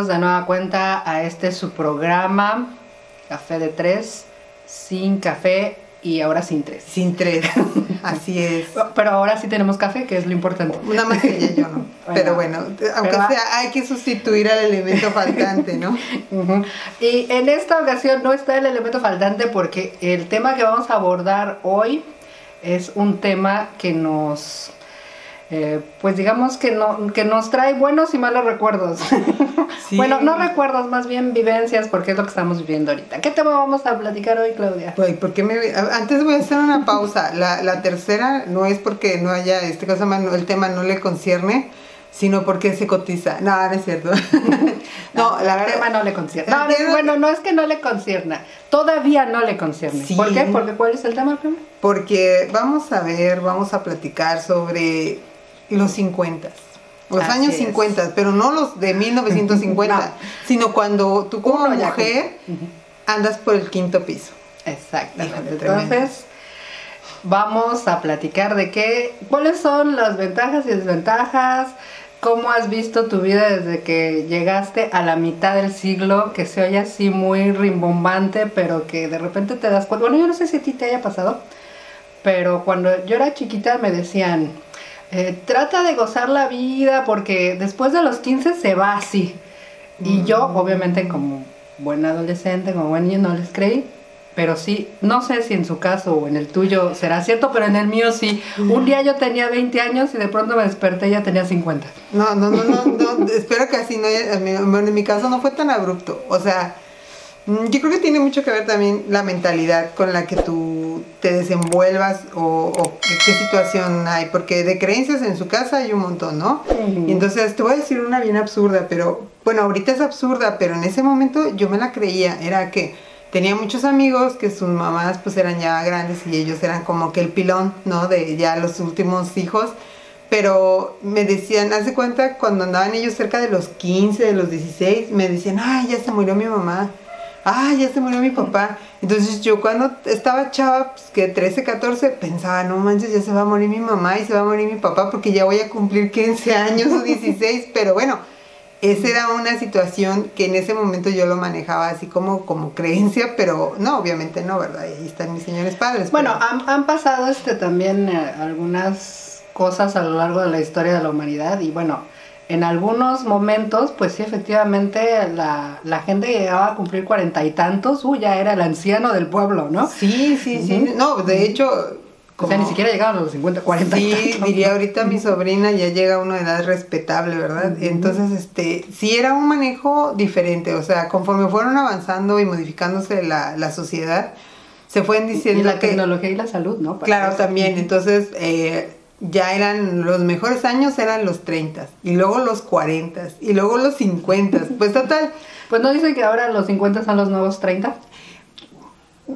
Bienvenidos de nueva cuenta a este su programa, Café de Tres, sin café y ahora sin tres. Sin tres, así es. Pero ahora sí tenemos café, que es lo importante. Nada más que ella yo no. Pero bueno, aunque sea, hay que sustituir al elemento faltante, ¿no? Y en esta ocasión no está el elemento faltante porque el tema que vamos a abordar hoy es un tema que nos eh, pues digamos que, no, que nos trae buenos y malos recuerdos. bueno, no recuerdos, más bien vivencias, porque es lo que estamos viviendo ahorita. ¿Qué tema vamos a platicar hoy, Claudia? Pues, porque me, antes voy a hacer una pausa. La, la tercera no es porque no haya, este cosa, el tema no le concierne, sino porque se cotiza. No, no es cierto. no, la el tema no le concierne. No, bueno, no es que no le concierna, todavía no le concierne. ¿Por qué? Porque ¿cuál es el tema primero? Porque vamos a ver, vamos a platicar sobre los 50. Los años 50, pero no los de 1950, sino cuando tú como mujer andas por el quinto piso. Exactamente. Entonces, vamos a platicar de qué, cuáles son las ventajas y desventajas, cómo has visto tu vida desde que llegaste a la mitad del siglo, que se oye así muy rimbombante, pero que de repente te das cuenta. Bueno, yo no sé si a ti te haya pasado, pero cuando yo era chiquita me decían, eh, trata de gozar la vida porque después de los 15 se va así. Y yo, mm. obviamente, como buen adolescente, como buen niño, no les creí. Pero sí, no sé si en su caso o en el tuyo será cierto, pero en el mío sí. Un día yo tenía 20 años y de pronto me desperté y ya tenía 50. No, no, no, no, espero que así no en mi caso no fue tan abrupto. O sea, yo creo que tiene mucho que ver también la mentalidad con la que tú te desenvuelvas o, qué situación hay, porque de creencias en su casa hay un montón, ¿no? Y entonces te voy a decir una bien absurda, pero bueno, ahorita es absurda, pero en ese momento yo me la creía, era que tenía muchos amigos que sus mamás pues eran ya grandes y ellos eran como que el pilón, ¿no? De ya los últimos hijos. Pero me decían, hace cuenta, cuando andaban ellos cerca de los 15, de los 16, me decían, ay, ya se murió mi mamá ah, ya se murió mi papá. Entonces yo cuando estaba chava, pues que 13, 14, pensaba, no manches, ya se va a morir mi mamá y se va a morir mi papá porque ya voy a cumplir 15 años o 16, pero bueno, esa era una situación que en ese momento yo lo manejaba así como, como creencia, pero no, obviamente no, ¿verdad? Ahí están mis señores padres. Bueno, han, han, pasado este también eh, algunas cosas a lo largo de la historia de la humanidad y bueno, en algunos momentos, pues sí, efectivamente, la, la gente llegaba a cumplir cuarenta y tantos, uy, ya era el anciano del pueblo, ¿no? Sí, sí, sí. No, de hecho... O sea, ni siquiera llegaban a los 50, 40 Sí, diría ahorita mi sobrina ya llega a una edad respetable, ¿verdad? Entonces, este, sí era un manejo diferente, o sea, conforme fueron avanzando y modificándose la, la sociedad, se fueron diciendo y la tecnología y la salud, ¿no? claro, también. Entonces, eh, ya eran los mejores años eran los 30 y luego los 40 y luego los 50. Pues total. Pues no dicen que ahora los 50 son los nuevos 30.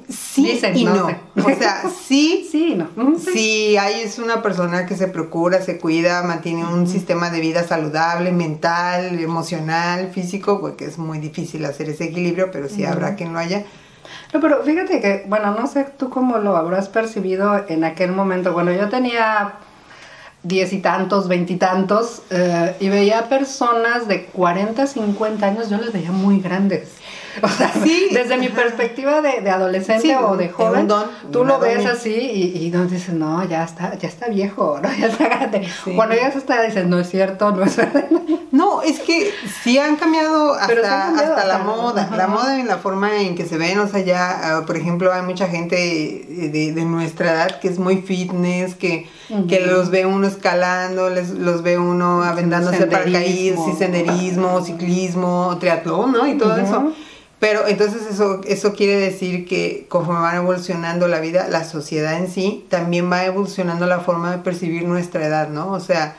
Sí y no. O sea, sí, sí, no. sí. hay es una persona que se procura, se cuida, mantiene un sistema de vida saludable, mental, emocional, físico, porque es muy difícil hacer ese equilibrio, pero sí habrá quien lo haya. No, pero fíjate que, bueno, no sé tú cómo lo habrás percibido en aquel momento. Bueno, yo tenía diez y tantos, veintitantos, eh, y veía personas de 40, 50 años, yo les veía muy grandes. O sea, sí. desde mi perspectiva de, adolescente o de joven, tú lo ves así y, y no dices, no, ya está, ya está viejo, ¿no? ya está grande. Cuando ya se está, dices, no es cierto, no es verdad. No, es que sí han cambiado hasta, hasta, la moda, la moda en la forma en que se ven, o sea, ya, ah, por ejemplo, hay mucha gente de, de nuestra edad que es muy fitness, que, que los ve uno escalando, les, los ve uno aventándose paracaídas, y senderismo, ciclismo, triatlón, ¿no? Y todo eso. Pero entonces eso, eso quiere decir que conforme va evolucionando la vida, la sociedad en sí también va evolucionando la forma de percibir nuestra edad, ¿no? O sea,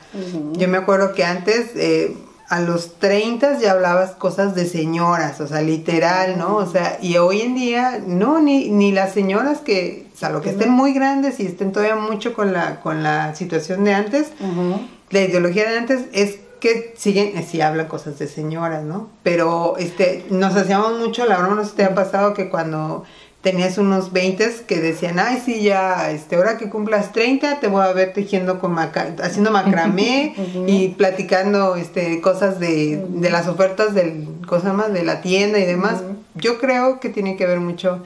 yo me acuerdo que antes, eh, a los 30 ya hablabas cosas de señoras, o sea, literal, ¿no? O sea, y hoy en día, no, ni, ni las señoras que, o sea, lo que estén muy grandes y estén todavía mucho con la, con la situación de antes, la ideología de antes es que siguen, eh, sí hablan cosas de señoras, ¿no? Pero este, nos hacíamos mucho, la broma, no se te ha pasado que cuando tenías unos 20 que decían, ay, sí, ya, este, ahora que cumplas 30, te voy a ver tejiendo con haciendo macramé y platicando este, cosas de, de las ofertas del, cosas más, de la tienda y demás. Yo creo que tiene que ver mucho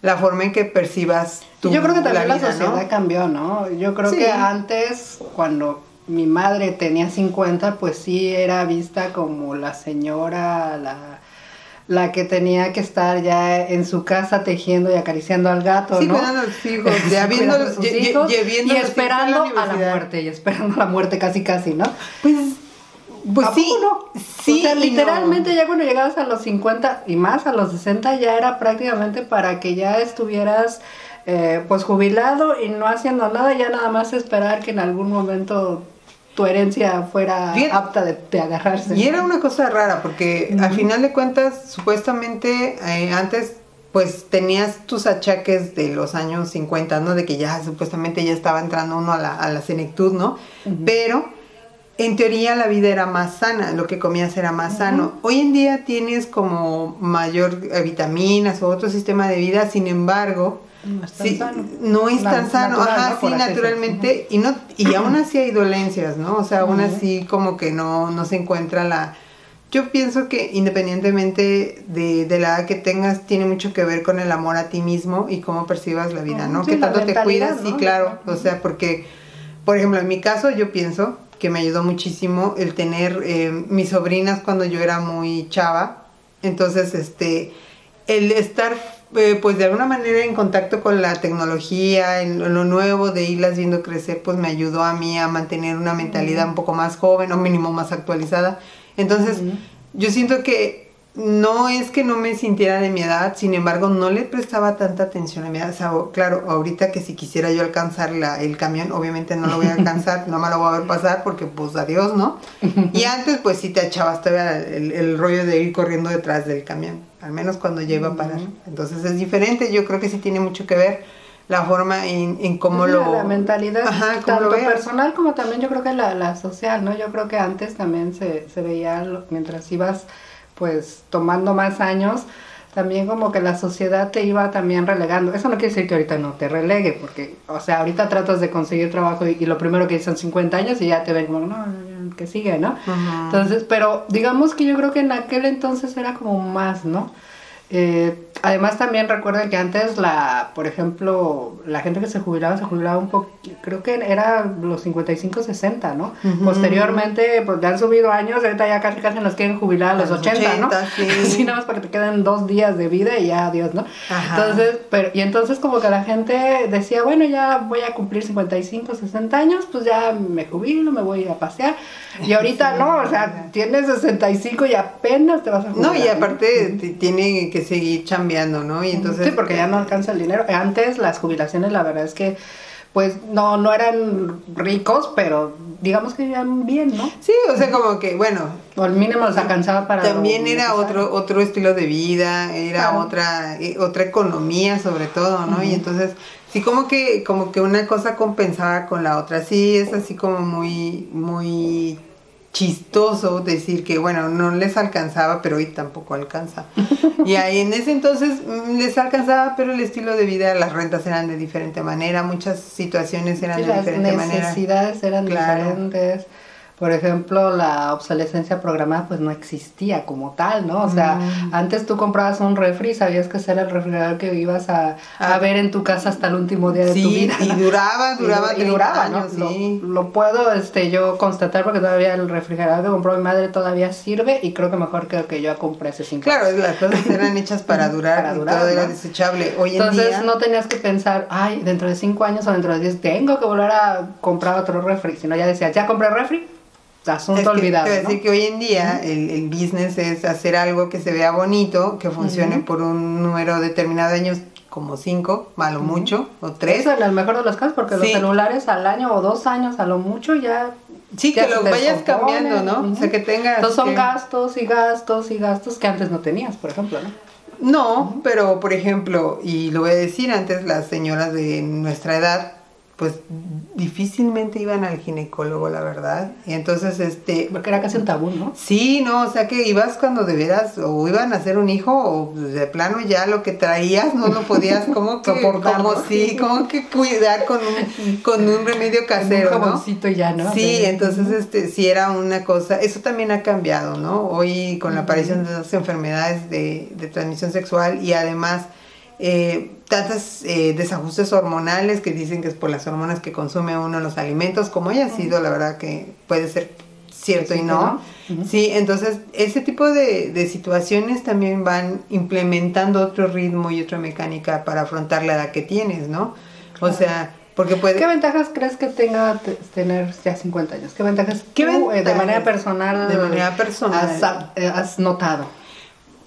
la forma en que percibas tu Yo creo que también la, sociedad cambió, ¿no? Yo creo que antes, cuando mi madre tenía 50, pues sí era vista como la señora, la la que tenía que estar ya en su casa tejiendo y acariciando al gato, sí, ¿no? cuidando a los hijos, ya viendo los hijos y esperando a la, muerte, y esperando a la muerte casi casi, ¿no? Pues pues sí, no? sí. O sea, literalmente ya cuando llegabas a los 50 y más a los 60 ya era prácticamente para que ya estuvieras eh, pues jubilado y no haciendo nada, ya nada más esperar que en algún momento tu herencia fuera apta de, agarrarse. Y era una cosa rara, porque al final de cuentas, supuestamente eh, antes pues tenías tus achaques de los años 50, ¿no? De que ya supuestamente ya estaba entrando uno a la, a la senectud, ¿no? Pero en teoría la vida era más sana, lo que comías era más sano. Hoy en día tienes como mayor eh, vitaminas o otro sistema de vida, sin embargo, no es tan sano. No es tan sano, ajá, sí, naturalmente. Y no y aún así hay dolencias, ¿no? O sea, aún así como que no, no se encuentra la... Yo pienso que independientemente de, de, la edad que tengas, tiene mucho que ver con el amor a ti mismo y cómo percibas la vida, ¿no? que tanto te cuidas, sí, claro. O sea, porque, por ejemplo, en mi caso yo pienso que me ayudó muchísimo el tener eh, mis sobrinas cuando yo era muy chava. Entonces, este, el estar eh, pues de alguna manera en contacto con la tecnología, en lo nuevo, de irlas viendo crecer, pues me ayudó a mí a mantener una mentalidad un poco más joven o mínimo más actualizada. Entonces, yo siento que no es que no me sintiera de mi edad, sin embargo, no le prestaba tanta atención a mi edad. O sea, claro, ahorita que si quisiera yo alcanzar la, el camión, obviamente no lo voy a alcanzar, no me lo voy a ver pasar porque pues adiós, ¿no? Y antes pues sí te echabas todavía el, el rollo de ir corriendo detrás del camión al menos cuando lleva a parar. Entonces es diferente, yo creo que sí tiene mucho que ver la forma en, en cómo lo... La mentalidad, tanto personal como también yo creo que la, la social, ¿no? Yo creo que antes también se, se veía, mientras ibas pues tomando más años, también como que la sociedad te iba también relegando. Eso no quiere decir que ahorita no te relegue, porque, o sea, ahorita tratas de conseguir trabajo y, lo primero que son 50 años y ya te ven como, no, que sigue, ¿no? Entonces, pero digamos que yo creo que en aquel entonces era como más, ¿no? Eh, además también recuerden que antes la, por ejemplo, la gente que se jubilaba se jubilaba un poco, creo que era los 55, 60, ¿no? Posteriormente, pues ya han subido años, ahorita ya casi casi nos quieren jubilar a los, 80, ¿no? Sí. Así nada más para que te queden dos días de vida y ya adiós, ¿no? Entonces, pero, y entonces como que la gente decía, bueno, ya voy a cumplir 55, 60 años, pues ya me jubilo, me voy a pasear. Y ahorita no, o sea, tienes 65 y apenas te vas a jubilar. No, y aparte tiene que seguir cambiando, ¿no? Y entonces... Sí, porque ya no alcanza el dinero. Antes las jubilaciones, la verdad es que pues no, no eran ricos, pero digamos que vivían bien, ¿no? Sí, o sea, como que, bueno. O al mínimo les alcanzaba para. También era otro, otro estilo de vida, era otra, eh, otra economía sobre todo, ¿no? Y entonces, sí, como que, como que una cosa compensaba con la otra. Sí, es así como muy, muy chistoso decir que, bueno, no les alcanzaba, pero hoy tampoco alcanza. y ahí en ese entonces mm, les alcanzaba, pero el estilo de vida, las rentas eran de diferente manera, muchas situaciones eran de diferente manera. Las necesidades eran diferentes por ejemplo, la obsolescencia programada pues no existía como tal, ¿no? O sea, mm. antes tú comprabas un refri y sabías que ese era el refrigerador que ibas a, a, ah. ver en tu casa hasta el último día de tu vida. y duraba, duraba, y, duraba, años, ¿no? Sí. Lo, puedo este, yo constatar porque todavía el refrigerador que compró mi madre todavía sirve y creo que mejor que que yo compré hace cinco Claro, las cosas eran hechas para durar, para durar todo era desechable. Hoy en Entonces no tenías que pensar, ay, dentro de cinco años o dentro de diez tengo que volver a comprar otro refri, sino ya decías, ya compré refri, asunto olvidado. Te decir que hoy en día el, el, business es hacer algo que se vea bonito, que funcione por un número determinado de años, como cinco, a lo mucho, o tres. Eso en el mejor de los casos, porque los celulares al año o dos años a lo mucho ya. Sí, que lo vayas cambiando, ¿no? O sea, que tengas. Entonces son gastos y gastos y gastos que antes no tenías, por ejemplo, ¿no? No, pero por ejemplo, y lo voy a decir antes, las señoras de nuestra edad pues difícilmente iban al ginecólogo, la verdad. Y entonces, este... Porque era casi un tabú, ¿no? Sí, no, o sea que ibas cuando debieras, o iban a hacer un hijo, o de plano ya lo que traías no lo podías como que, como sí, como que cuidar con un, con un remedio casero, un jaboncito ya, ¿no? Sí, entonces, este, sí era una cosa, eso también ha cambiado, ¿no? Hoy con la aparición de las enfermedades de, de transmisión sexual y además eh, tantos eh, desajustes hormonales que dicen que es por las hormonas que consume uno en los alimentos, como haya sido, la verdad que puede ser cierto y no. Sí, entonces ese tipo de, de, situaciones también van implementando otro ritmo y otra mecánica para afrontar la edad que tienes, ¿no? O sea, porque puede... ¿Qué ventajas crees que tenga tener ya 50 años? ¿Qué ventajas, ¿Qué eh, de manera personal, de manera personal has notado?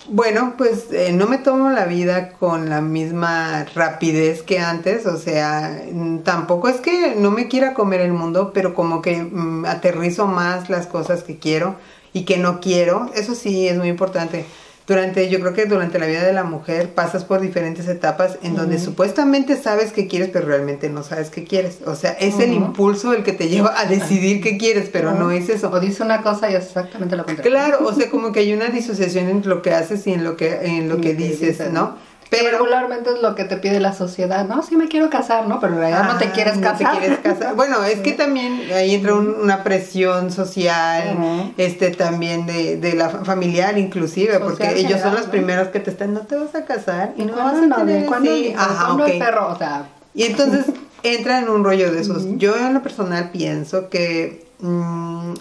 Bueno, pues eh, no me tomo la vida con la misma rapidez que antes, o sea, mm, tampoco es que no me quiera comer el mundo, pero como que mm, aterrizo más las cosas que quiero y que no quiero, eso sí es muy importante durante, yo creo que durante la vida de la mujer pasas por diferentes etapas en donde supuestamente sabes qué quieres, pero realmente no sabes qué quieres. O sea, es el impulso el que te lleva a decidir qué quieres, pero no es eso. O dice una cosa y es exactamente lo contrario. Claro, o sea, como que hay una disociación entre lo que haces y en lo que, en lo que dices, ¿no? Pero regularmente es lo que te pide la sociedad, ¿no? Sí me quiero casar, ¿no? Pero en realidad no te quieres casar. quieres casar. Bueno, es que también ahí entra una presión social, este también de, de la familiar inclusive, porque ellos son los primeros que te están, no te vas a casar y no vas a tener... ¿Cuándo, Ajá, okay. perro? O sea... Y entonces entra en un rollo de esos. Yo en lo personal pienso que... Mm,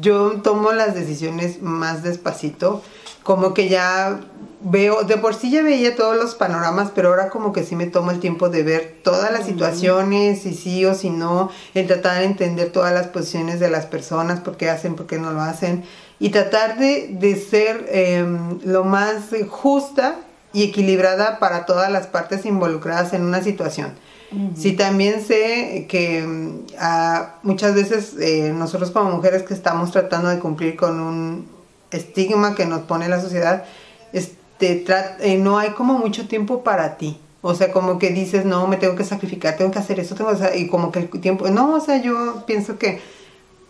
yo tomo las decisiones más despacito, como que ya veo, de por sí ya veía todos los panoramas, pero ahora como que sí me tomo el tiempo de ver todas las situaciones, si sí o si no, el tratar de entender todas las posiciones de las personas, por qué hacen, por qué no lo hacen, y tratar de, ser em, lo más justa y equilibrada para todas las partes involucradas en una situación. Sí, también sé que em, muchas veces eh, nosotros como mujeres que estamos tratando de cumplir con un estigma que nos pone la sociedad, te eh, no hay como mucho tiempo para ti. O sea, como que dices, no, me tengo que sacrificar, tengo que hacer eso, tengo que y como que el tiempo, no, o sea, yo pienso que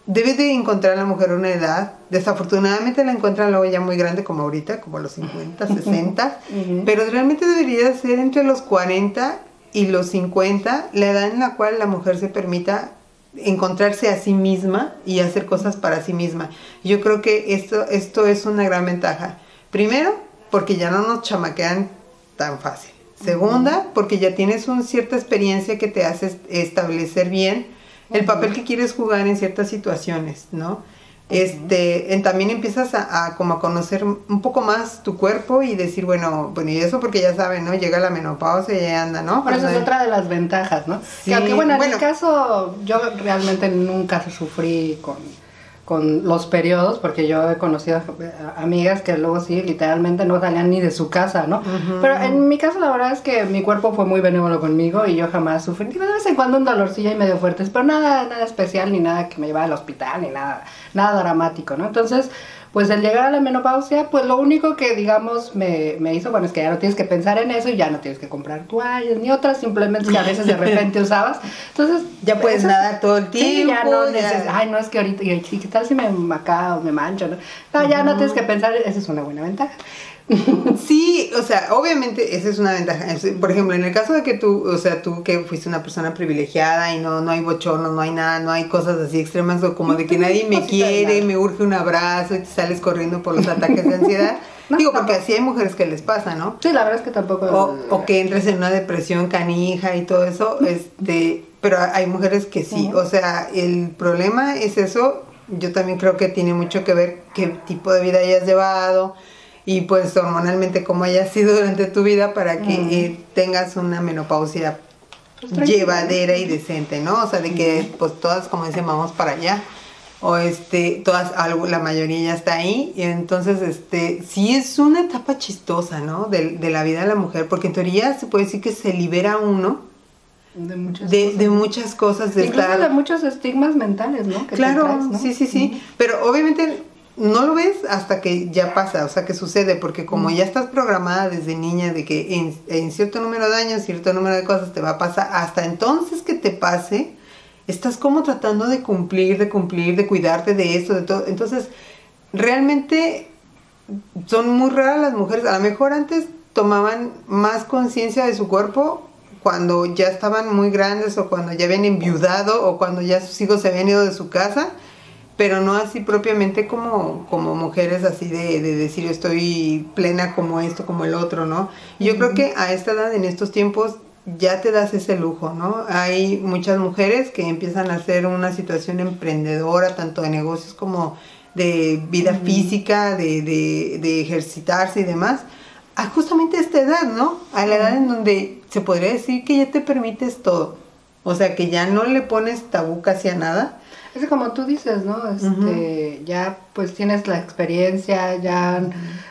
debe de encontrar a la mujer una edad, desafortunadamente la encuentran luego ya muy grande como ahorita, como a los 50, 60, pero realmente debería ser entre los 40 y los 50, la edad en la cual la mujer se permita encontrarse a sí misma y hacer cosas para sí misma. Yo creo que esto, esto es una gran ventaja. Primero, porque ya no nos chamaquean tan fácil. Segunda, porque ya tienes una cierta experiencia que te hace establecer bien el papel que quieres jugar en ciertas situaciones, ¿no? Este, en, también empiezas a, como a conocer un poco más tu cuerpo y decir, bueno, bueno, y eso porque ya saben, ¿no? Llega la menopausia y ya anda, ¿no? Pero eso es otra de las ventajas, ¿no? Sí, que, bueno, en mi caso, yo realmente nunca sufrí con con los periodos, porque yo he conocido amigas que luego sí, literalmente no salían ni de su casa, ¿no? Pero en mi caso la verdad es que mi cuerpo fue muy benévolo conmigo y yo jamás sufrí, de vez en cuando un dolorcillo y medio fuerte, pero nada, nada especial, ni nada que me llevara al hospital, ni nada, nada dramático, ¿no? Entonces, pues el llegar a la menopausia, pues lo único que digamos me, me, hizo, bueno, es que ya no tienes que pensar en eso y ya no tienes que comprar toallas ni otras, simplemente que a veces de repente usabas. Entonces, ya puedes nadar todo el tiempo. Sí, ya no necesitas, ay, no es que ahorita, y, ¿qué tal si me macao, me mancho? No, no ya no tienes que pensar, esa es una buena ventaja. Sí, o sea, obviamente esa es una ventaja. Por ejemplo, en el caso de que tú, o sea, tú que fuiste una persona privilegiada y no, no hay bochornos, no hay nada, no hay cosas así extremas o como de que nadie me quiere, me urge un abrazo y te sales corriendo por los ataques de ansiedad. Digo, porque así hay mujeres que les pasa, ¿no? Sí, la verdad es que tampoco. O, o que entres en una depresión canija y todo eso, este, pero hay mujeres que sí. O sea, el problema es eso. Yo también creo que tiene mucho que ver qué tipo de vida hayas llevado y pues hormonalmente como haya sido durante tu vida para que eh, tengas una menopausia pues llevadera y decente, ¿no? O sea, de que pues todas, como dicen, vamos para allá. O este, todas, algo, la mayoría ya está ahí. Y entonces, este, sí es una etapa chistosa, ¿no? De, de la vida de la mujer, porque en teoría se puede decir que se libera uno de muchas de, cosas. de muchas cosas de Incluso de muchos estigmas mentales, ¿no? claro, sí, sí, sí. Pero obviamente no lo ves hasta que ya pasa, o sea, que sucede, porque como ya estás programada desde niña de que en, en, cierto número de años, cierto número de cosas te va a pasar, hasta entonces que te pase, estás como tratando de cumplir, de cumplir, de cuidarte de esto, de todo. Entonces, realmente son muy raras las mujeres. A lo mejor antes tomaban más conciencia de su cuerpo cuando ya estaban muy grandes o cuando ya habían enviudado o cuando ya sus hijos se habían ido de su casa pero no así propiamente como, como mujeres así de, de decir yo estoy plena como esto, como el otro, ¿no? Yo creo que a esta edad, en estos tiempos, ya te das ese lujo, ¿no? Hay muchas mujeres que empiezan a hacer una situación emprendedora, tanto de negocios como de vida física, de, de, de, ejercitarse y demás, a justamente esta edad, ¿no? A la edad en donde se podría decir que ya te permites todo. O sea, que ya no le pones tabú casi a nada, es como tú dices, ¿no? Este, Ya pues tienes la experiencia, ya,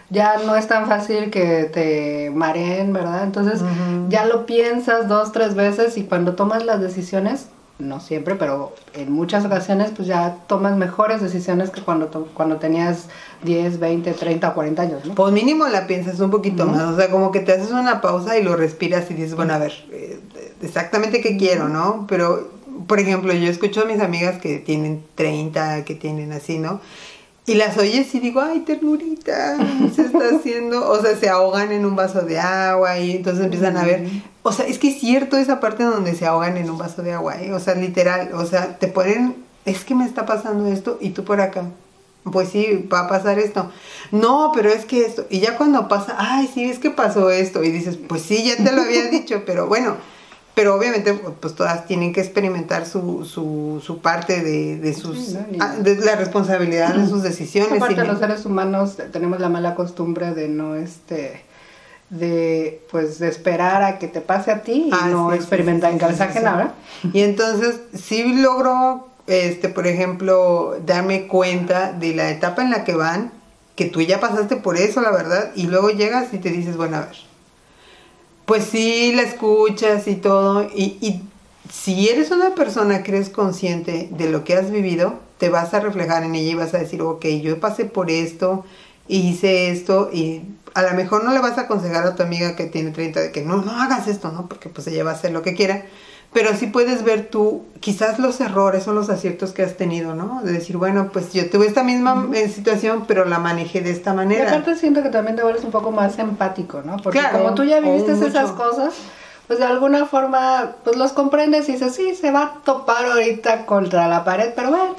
ya no es tan fácil que te mareen, ¿verdad? Entonces ya lo piensas dos, tres veces y cuando tomas las decisiones, no siempre, pero en muchas ocasiones pues ya tomas mejores decisiones que cuando, cuando tenías 10, 20, 30 o 40 años, ¿no? Pues mínimo la piensas un poquito más, o sea, como que te haces una pausa y lo respiras y dices, bueno, a ver, eh, exactamente qué quiero, ¿no? Pero por ejemplo, yo escucho a mis amigas que tienen 30, que tienen así, ¿no? Y las oyes y digo, ay, ternurita, se está haciendo, o sea, se ahogan en un vaso de agua y entonces empiezan a ver, o sea, es que es cierto esa parte donde se ahogan en un vaso de agua, ¿eh? o sea, literal, o sea, te ponen, es que me está pasando esto y tú por acá, pues sí, va a pasar esto. No, pero es que esto, y ya cuando pasa, ay, sí, es que pasó esto, y dices, pues sí, ya te lo había dicho, pero bueno, pero obviamente pues todas tienen que experimentar su, su, su parte de, de sus ah, de la responsabilidad de sus decisiones aparte los seres humanos tenemos la mala costumbre de no este de pues de esperar a que te pase a ti y ah, no experimentar en cabeza ajena y entonces sí logro este por ejemplo darme cuenta de la etapa en la que van que tú ya pasaste por eso la verdad y luego llegas y te dices bueno a ver pues sí la escuchas y todo. Y, y, si eres una persona que eres consciente de lo que has vivido, te vas a reflejar en ella y vas a decir, ok, yo pasé por esto, hice esto, y a lo mejor no le vas a aconsejar a tu amiga que tiene 30 de que no, no hagas esto, ¿no? Porque pues ella va a hacer lo que quiera pero sí puedes ver tú quizás los errores o los aciertos que has tenido, ¿no? De decir, bueno, pues yo tuve esta misma situación, pero la manejé de esta manera. Y aparte siento que también te vuelves un poco más empático, ¿no? Porque como tú ya viviste esas cosas, pues de alguna forma, pues los comprendes y dices, sí, se va a topar ahorita contra la pared, pero bueno,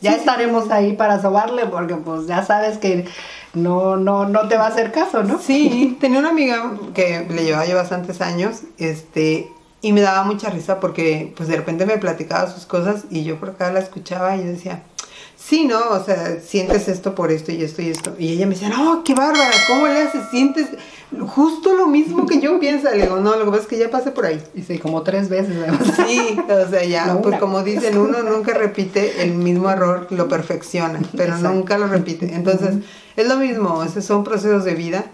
ya estaremos ahí para sobarle porque pues ya sabes que no, no, no te va a hacer caso, ¿no? Sí, tenía una amiga que le llevaba ya bastantes años, este, y me daba mucha risa porque pues de repente me platicaba sus cosas y yo por acá la escuchaba y yo decía, sí, ¿no? O sea, sientes esto por esto y esto y esto. Y ella me decía, no, qué bárbara, ¿cómo le haces? Sientes justo lo mismo que yo pienso. Le digo, no, lo que pasa es que ya pasé por ahí. Y sí, como tres veces. Sí, o sea, ya, pues como dicen, uno nunca repite el mismo error, lo perfecciona, pero nunca lo repite. Entonces, es lo mismo, esos son procesos de vida.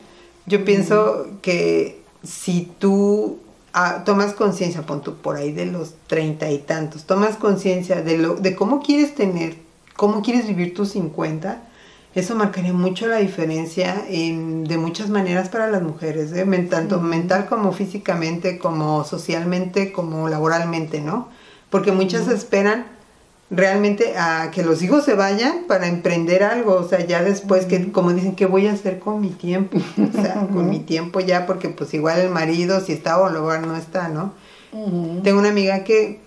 Yo pienso que si tú Ah, tomas conciencia, pon tú por ahí de los treinta y tantos, tomas conciencia de, lo, de cómo quieres tener, cómo quieres vivir tus 50, eso marcaría mucho la diferencia en, de muchas maneras para las mujeres, ¿eh? tanto mental como físicamente, como socialmente, como laboralmente, ¿no? Porque muchas esperan realmente a que los hijos se vayan para emprender algo, o sea, ya después que, como dicen, ¿qué voy a hacer con mi tiempo? O sea, con mi tiempo ya, porque pues igual el marido, si está o luego no está, ¿no? Tengo una amiga que,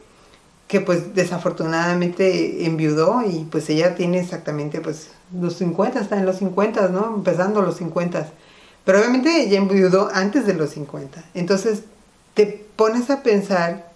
que pues desafortunadamente enviudó y pues ella tiene exactamente pues los 50, está en los 50, ¿no? Empezando los 50. Pero obviamente ella enviudó antes de los 50. Entonces te pones a pensar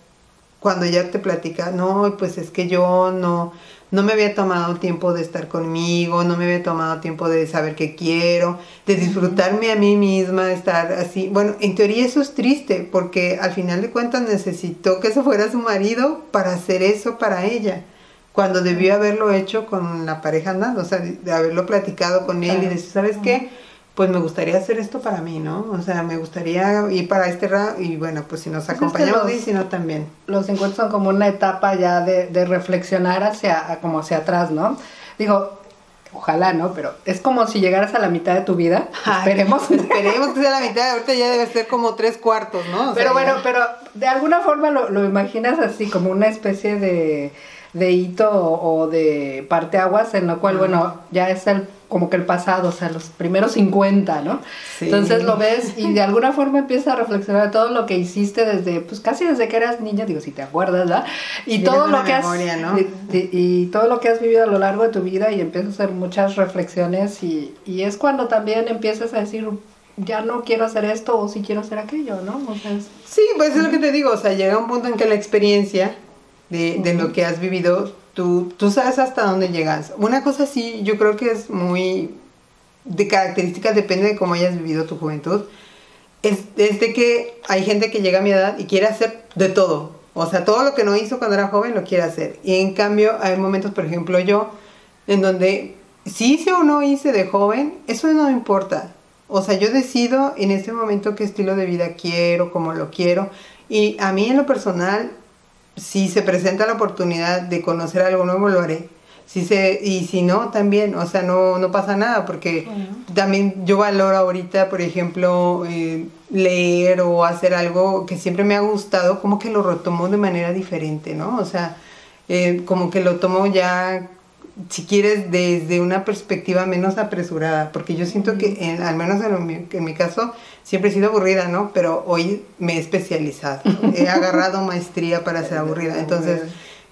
cuando ya te platica, no, pues es que yo no, no me había tomado tiempo de estar conmigo, no me había tomado tiempo de saber qué quiero, de disfrutarme a mí misma, de estar así. Bueno, en teoría eso es triste, porque al final de cuentas necesitó que eso fuera su marido para hacer eso para ella, cuando debió haberlo hecho con la pareja andando, o sea, de haberlo platicado con él y decir, ¿sabes qué? Pues me gustaría hacer esto para mí, ¿no? O sea, me gustaría ir para este y bueno, pues si nos pues acompañamos y si no también. Los encuentros son como una etapa ya de, reflexionar hacia, como hacia atrás, ¿no? Digo, ojalá, ¿no? Pero es como si llegaras a la mitad de tu vida. esperemos. Esperemos que sea la mitad, ahorita ya debe ser como tres cuartos, ¿no? pero bueno, pero de alguna forma lo, lo imaginas así, como una especie de de hito o, de parteaguas en lo cual, bueno, ya es el como que el pasado, o sea, los primeros 50, ¿no? Entonces lo ves y de alguna forma empiezas a reflexionar todo lo que hiciste desde, pues casi desde que eras niña, digo, si te acuerdas, ¿verdad? Y todo lo que has y, todo lo que has vivido a lo largo de tu vida y empiezas a hacer muchas reflexiones y, y es cuando también empiezas a decir, ya no quiero hacer esto o si quiero hacer aquello, ¿no? O sea, Sí, pues es lo que te digo, o sea, llega un punto en que la experiencia de, de lo que has vivido, tú, tú sabes hasta dónde llegas. Una cosa sí, yo creo que es muy de características, depende de cómo hayas vivido tu juventud, es, es, de que hay gente que llega a mi edad y quiere hacer de todo. O sea, todo lo que no hizo cuando era joven lo quiere hacer. Y en cambio, hay momentos, por ejemplo, yo, en donde si hice o no hice de joven, eso no me importa. O sea, yo decido en ese momento qué estilo de vida quiero, cómo lo quiero. Y a mí en lo personal, si se presenta la oportunidad de conocer algo nuevo, lo haré. Si se, y si no, también, o sea, no, no pasa nada, porque también yo valoro ahorita, por ejemplo, eh, leer o hacer algo que siempre me ha gustado, como que lo retomo de manera diferente, ¿no? O sea, eh, como que lo tomo ya, si quieres, desde una perspectiva menos apresurada, porque yo siento que, al menos en, en mi caso, siempre he sido aburrida, ¿no? Pero hoy me he especializado, he agarrado maestría para ser aburrida, entonces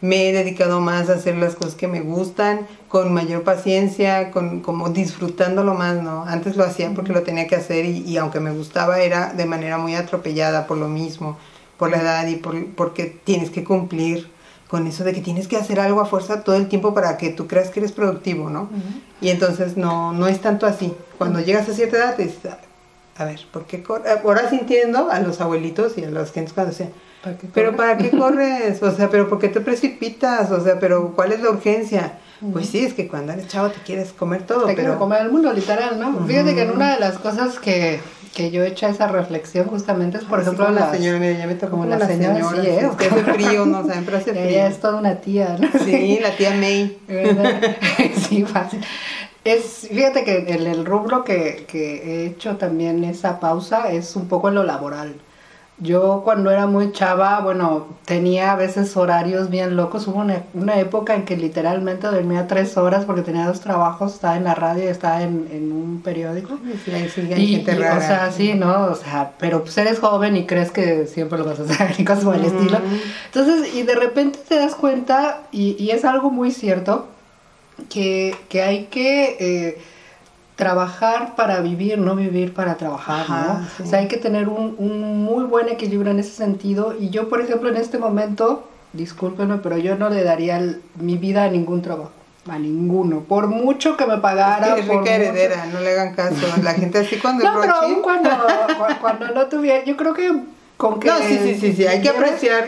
me he dedicado más a hacer las cosas que me gustan, con mayor paciencia, con como disfrutándolo más, ¿no? Antes lo hacía porque lo tenía que hacer y, aunque me gustaba era de manera muy atropellada por lo mismo, por la edad y por, porque tienes que cumplir con eso de que tienes que hacer algo a fuerza todo el tiempo para que tú creas que eres productivo, ¿no? Y entonces no, no es tanto así. Cuando llegas a cierta edad, es, a ver, ¿por qué? Eh, ahora sintiendo a los abuelitos y a los que cuando decían, pero ¿para qué corres? O sea, pero ¿por qué te precipitas? O sea, pero ¿cuál es la urgencia? Pues sí, es que cuando eres chavo te quieres comer todo. Te pero... comer el mundo, literal, ¿no? Fíjate que en una de las cosas que, que yo he hecho esa reflexión justamente es, por ejemplo, la señora, mira, ya me tocó como la, señora, sí, es, que hace frío, no pero hace frío. Ella es toda una tía, ¿no? Sí, la tía May. sí, fácil. Es, fíjate que el, el rubro que, que, he hecho también esa pausa es un poco en lo laboral. Yo cuando era muy chava, bueno, tenía a veces horarios bien locos. Hubo una, época en que literalmente dormía tres horas porque tenía dos trabajos, estaba en la radio y estaba en, en un periódico. y, o sea, sí, ¿no? O sea, pero pues eres joven y crees que siempre lo vas a hacer y cosas por el estilo. Entonces, y de repente te das cuenta, y, y es algo muy cierto, que, que hay que eh, trabajar para vivir, no vivir para trabajar, ¿no? O sea, hay que tener un, un, muy buen equilibrio en ese sentido. Y yo, por ejemplo, en este momento, discúlpenme, pero yo no le daría mi vida a ningún trabajo. A ninguno, por mucho que me pagara. Es, rica heredera, no le hagan caso. La gente así cuando. No, pero cuando, cuando no tuviera, yo creo que no, sí, sí, sí, sí, hay que apreciar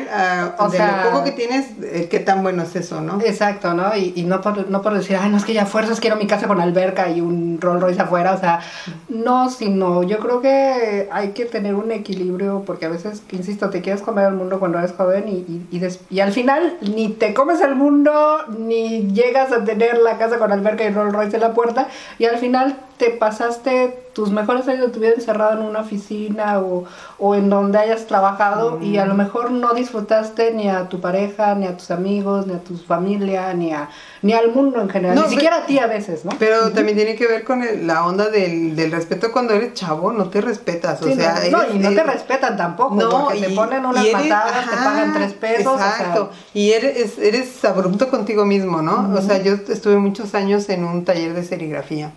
uh, o de sea, lo poco que tienes, eh, qué tan bueno es eso, ¿no? Exacto, ¿no? Y, y, no, por, no por decir, ay, no, es que ya fuerzas quiero mi casa con alberca y un Rolls Royce afuera, o sea, no, sino yo creo que hay que tener un equilibrio, porque a veces, insisto, te quieres comer el mundo cuando eres joven y, y, y, al final ni te comes el mundo, ni llegas a tener la casa con alberca y Rolls Royce en la puerta, y al final te pasaste tus mejores años de tu vida encerrado en una oficina o, o en donde hayas trabajado y a lo mejor no disfrutaste ni a tu pareja, ni a tus amigos, ni a tu familia, ni a ni al mundo en general, ni siquiera a ti a veces, ¿no? Pero también tiene que ver con la onda del, del, respeto cuando eres chavo, no te respetas, o sea, no, y no te respetan tampoco, no, porque te ponen unas patadas, te pagan tres pesos, exacto, y eres, eres abrupto contigo mismo, ¿no? O sea, yo estuve muchos años en un taller de serigrafía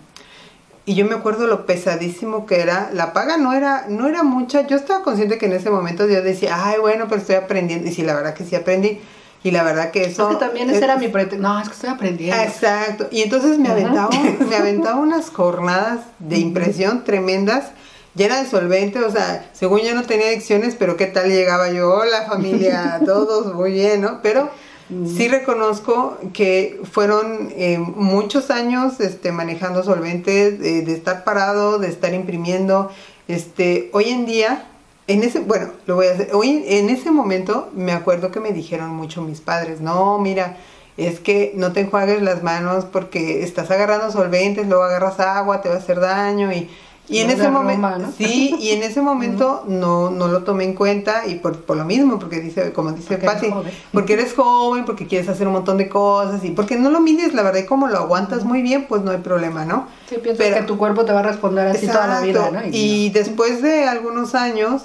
y yo me acuerdo lo pesadísimo que era. La paga no era, no era mucha. Yo estaba consciente que en ese momento yo decía, ay, bueno, pero estoy aprendiendo. Y sí, la verdad que sí aprendí. Y la verdad que eso... Es que también ese era mi No, es que estoy aprendiendo. Exacto. Y entonces me, aventaba, me aventaba unas jornadas de impresión tremendas, llena de solvente. O sea, según yo no tenía adicciones, pero qué tal llegaba yo, hola familia, todos muy bien, ¿no? Pero Sí reconozco que fueron eh, muchos años este, manejando solventes, de estar parado, de estar imprimiendo. Este, hoy en día, en ese, bueno, lo voy a hacer. Hoy en ese momento me acuerdo que me dijeron mucho mis padres, no, mira, es que no te enjuagues las manos porque estás agarrando solventes, luego agarras agua, te va a hacer daño y y en ese momento, sí, y en ese momento no, no lo tomé en cuenta y por, por lo mismo, porque dice, como dice Patti, porque eres joven, porque quieres hacer un montón de cosas y porque no lo mides, la verdad, y como lo aguantas muy bien, pues no hay problema, ¿no? Sí, piensas que tu cuerpo te va a responder así toda la vida, ¿no? Y, después de algunos años,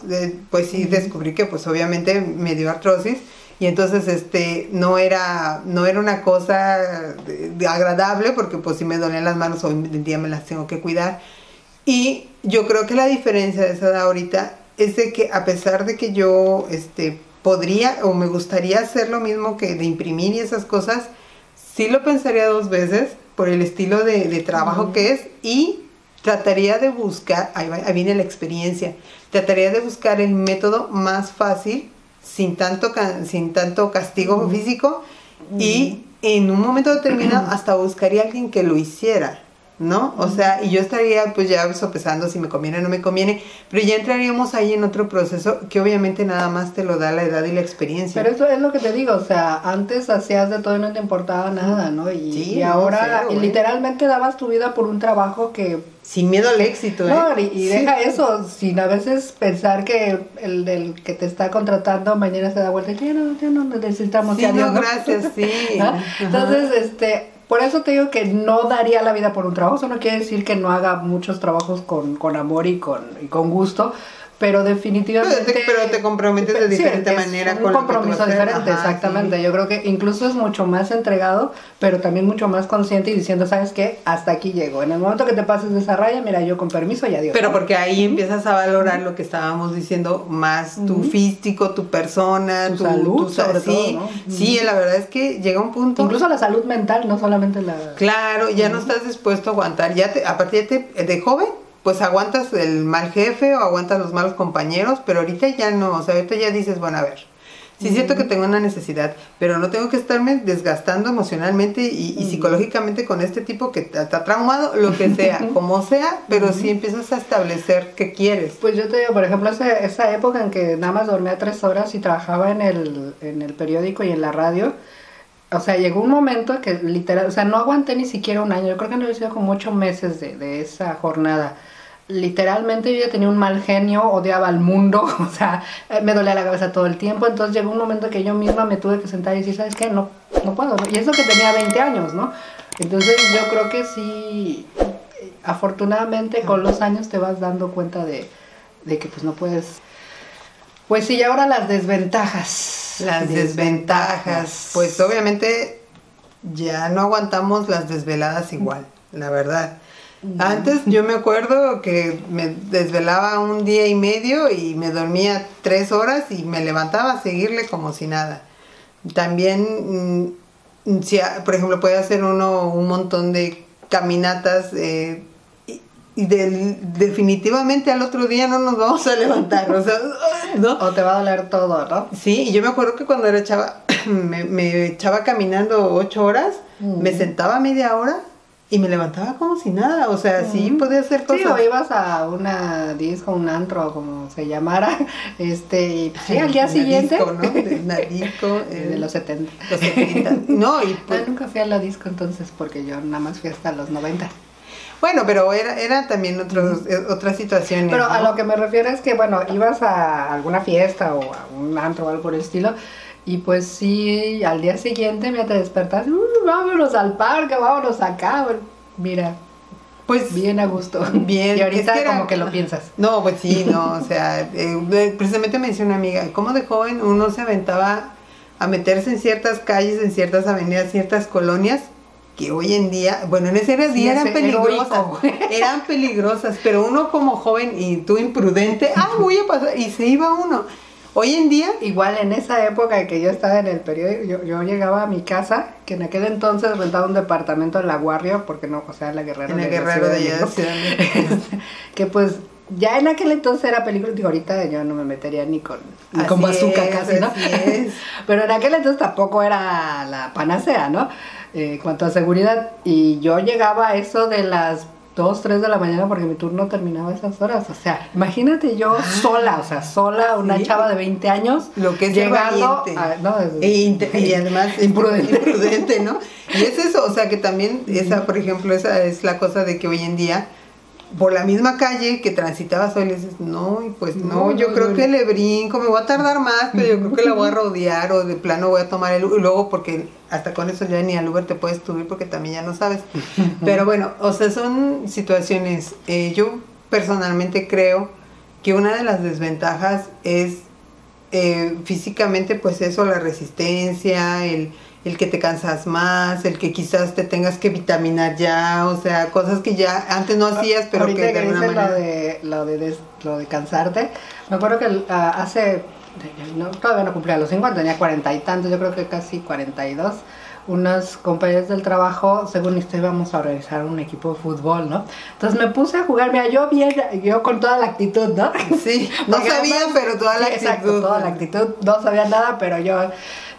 pues sí descubrí que pues obviamente me dio artrosis y entonces este no era no era una cosa agradable porque pues si me dolían las manos hoy en día me las tengo que cuidar y yo creo que la diferencia de esa edad ahorita es de que a pesar de que yo este, podría o me gustaría hacer lo mismo que de imprimir y esas cosas, sí lo pensaría dos veces por el estilo de, trabajo que es y trataría de buscar, ahí, viene la experiencia, trataría de buscar el método más fácil, sin tanto, sin tanto castigo físico y en un momento determinado hasta buscaría a alguien que lo hiciera. ¿No? O sea, y yo estaría pues ya sopesando si me conviene o no me conviene, pero ya entraríamos ahí en otro proceso que obviamente nada más te lo da la edad y la experiencia. Pero eso es lo que te digo, o sea, antes hacías de todo y no te importaba nada, ¿no? Y, ahora literalmente dabas tu vida por un trabajo que... Sin miedo al éxito, ¿eh? No, y, deja eso, sin a veces pensar que el del que te está contratando mañana se da vuelta y ya no, ya no necesitamos. Sí, no, gracias, sí. Entonces, este por eso te digo que no daría la vida por un trabajo. Eso no quiere decir que no haga muchos trabajos con, con amor y con, y con gusto, pero definitivamente... Pero te, comprometes de diferente manera. Un compromiso diferente, exactamente. Yo creo que incluso es mucho más entregado, pero también mucho más consciente y diciendo, ¿sabes qué? Hasta aquí llego. En el momento que te pases de esa raya, mira, yo con permiso y adiós. Pero porque ahí empiezas a valorar lo que estábamos diciendo, más tu físico, tu persona, tu, salud, sobre sí, todo, Sí, la verdad es que llega un punto... Incluso la salud mental, no solamente la... Claro, ya no estás dispuesto a aguantar. Ya te, a partir de, de joven pues aguantas el mal jefe o aguantas los malos compañeros, pero ahorita ya no, o sea, ahorita ya dices, bueno, a ver, sí es cierto que tengo una necesidad, pero no tengo que estarme desgastando emocionalmente y, psicológicamente con este tipo que está traumado, lo que sea, como sea, pero sí empiezas a establecer qué quieres. Pues yo te digo, por ejemplo, esa, esa época en que nada más dormía tres horas y trabajaba en el, en el periódico y en la radio, o sea, llegó un momento que literal, o sea, no aguanté ni siquiera un año, yo creo que no he sido como ocho meses de, de esa jornada literalmente yo ya tenía un mal genio, odiaba al mundo, o sea, eh, me dolía la cabeza todo el tiempo, entonces llegó un momento que yo misma me tuve que sentar y decir, ¿sabes qué? No, no puedo, y eso que tenía 20 años, ¿no? Entonces yo creo que sí, afortunadamente con los años te vas dando cuenta de, de que pues no puedes... Pues sí, y ahora las desventajas. Las desventajas. Pues obviamente ya no aguantamos las desveladas igual, la verdad. Antes yo me acuerdo que me desvelaba un día y medio y me dormía tres horas y me levantaba a seguirle como si nada. También, mm, si, por ejemplo, puede hacer uno un montón de caminatas eh, y, definitivamente al otro día no nos vamos a levantar, o sea, ¿no? O te va a doler todo, ¿no? Sí, y yo me acuerdo que cuando era chava, me, echaba caminando ocho horas, me sentaba media hora y me levantaba como si nada, o sea, sí podía hacer cosas. Sí, o ibas a una disco, un antro, como se llamara, este, y sí, al día siguiente. Disco, ¿no? De una disco. de los 70. Los 70. No, y pues... nunca fui a la disco entonces, porque yo nada más fui hasta los 90. Bueno, pero era, era también otros, eh, otras situaciones. Pero a lo que me refiero es que, bueno, ibas a alguna fiesta o a un antro o algo por el estilo, y pues sí, al día siguiente me te despertas, uh, vámonos al parque, vámonos acá. Mira, pues bien a gusto. Bien. Y ahorita como que lo piensas. No, pues sí, no, o sea, eh, precisamente me decía una amiga, como de joven uno se aventaba a meterse en ciertas calles, en ciertas avenidas, ciertas colonias que hoy en día, bueno, en ese día eran peligrosas, eran peligrosas, pero uno como joven y tú imprudente, ah, voy a pasar, y se iba uno. Hoy en día... Igual en esa época que yo estaba en el periódico, yo, llegaba a mi casa, que en aquel entonces rentaba un departamento en La Guardia, porque no, o sea, la Guerrero en de Guerrero de, allá Que pues ya en aquel entonces era peligroso, digo, ahorita yo no me metería ni con, ni con bazooka casi, ¿no? Pero en aquel entonces tampoco era la panacea, ¿no? Eh, cuanto a seguridad. Y yo llegaba a eso de las 2, 3 de la mañana porque mi turno terminaba a esas horas. O sea, imagínate yo Ah, sola, o sea, sola, una sí. chava de 20 años. Lo que es llegando valiente. a- no, es- E y además Imprudente. imprudente, ¿no? Y es eso, o sea que también esa, por ejemplo, esa es la cosa de que hoy en día por la misma calle que transitabas hoy le dices, no, y pues no, No, yo no, creo no. que le brinco, me voy a tardar más, pero yo creo que la voy a rodear o de plano voy a tomar el Uber, luego porque hasta con eso ya ni al Uber te puedes subir porque también ya no sabes. Pero bueno, o sea, son situaciones, eh, yo personalmente creo que una de las desventajas es eh, físicamente pues eso, la resistencia, el, el que te cansas más, el que quizás te tengas que vitaminar ya, o sea, cosas que ya antes no hacías, pero Ahorita que de alguna manera... lo de, lo, de des- lo de cansarte, me acuerdo que ah, hace, no, todavía no cumplía los 50, tenía cuarenta y tantos, yo creo que casi 42, unos compañeros del trabajo, según esto íbamos a organizar un equipo de fútbol, ¿no? Entonces me puse a jugar, mira, yo bien, yo con toda la actitud, ¿no? Sí, no Porque sabía, además- pero toda la Sí, actitud. Exacto, toda la actitud, no sabía nada, pero yo...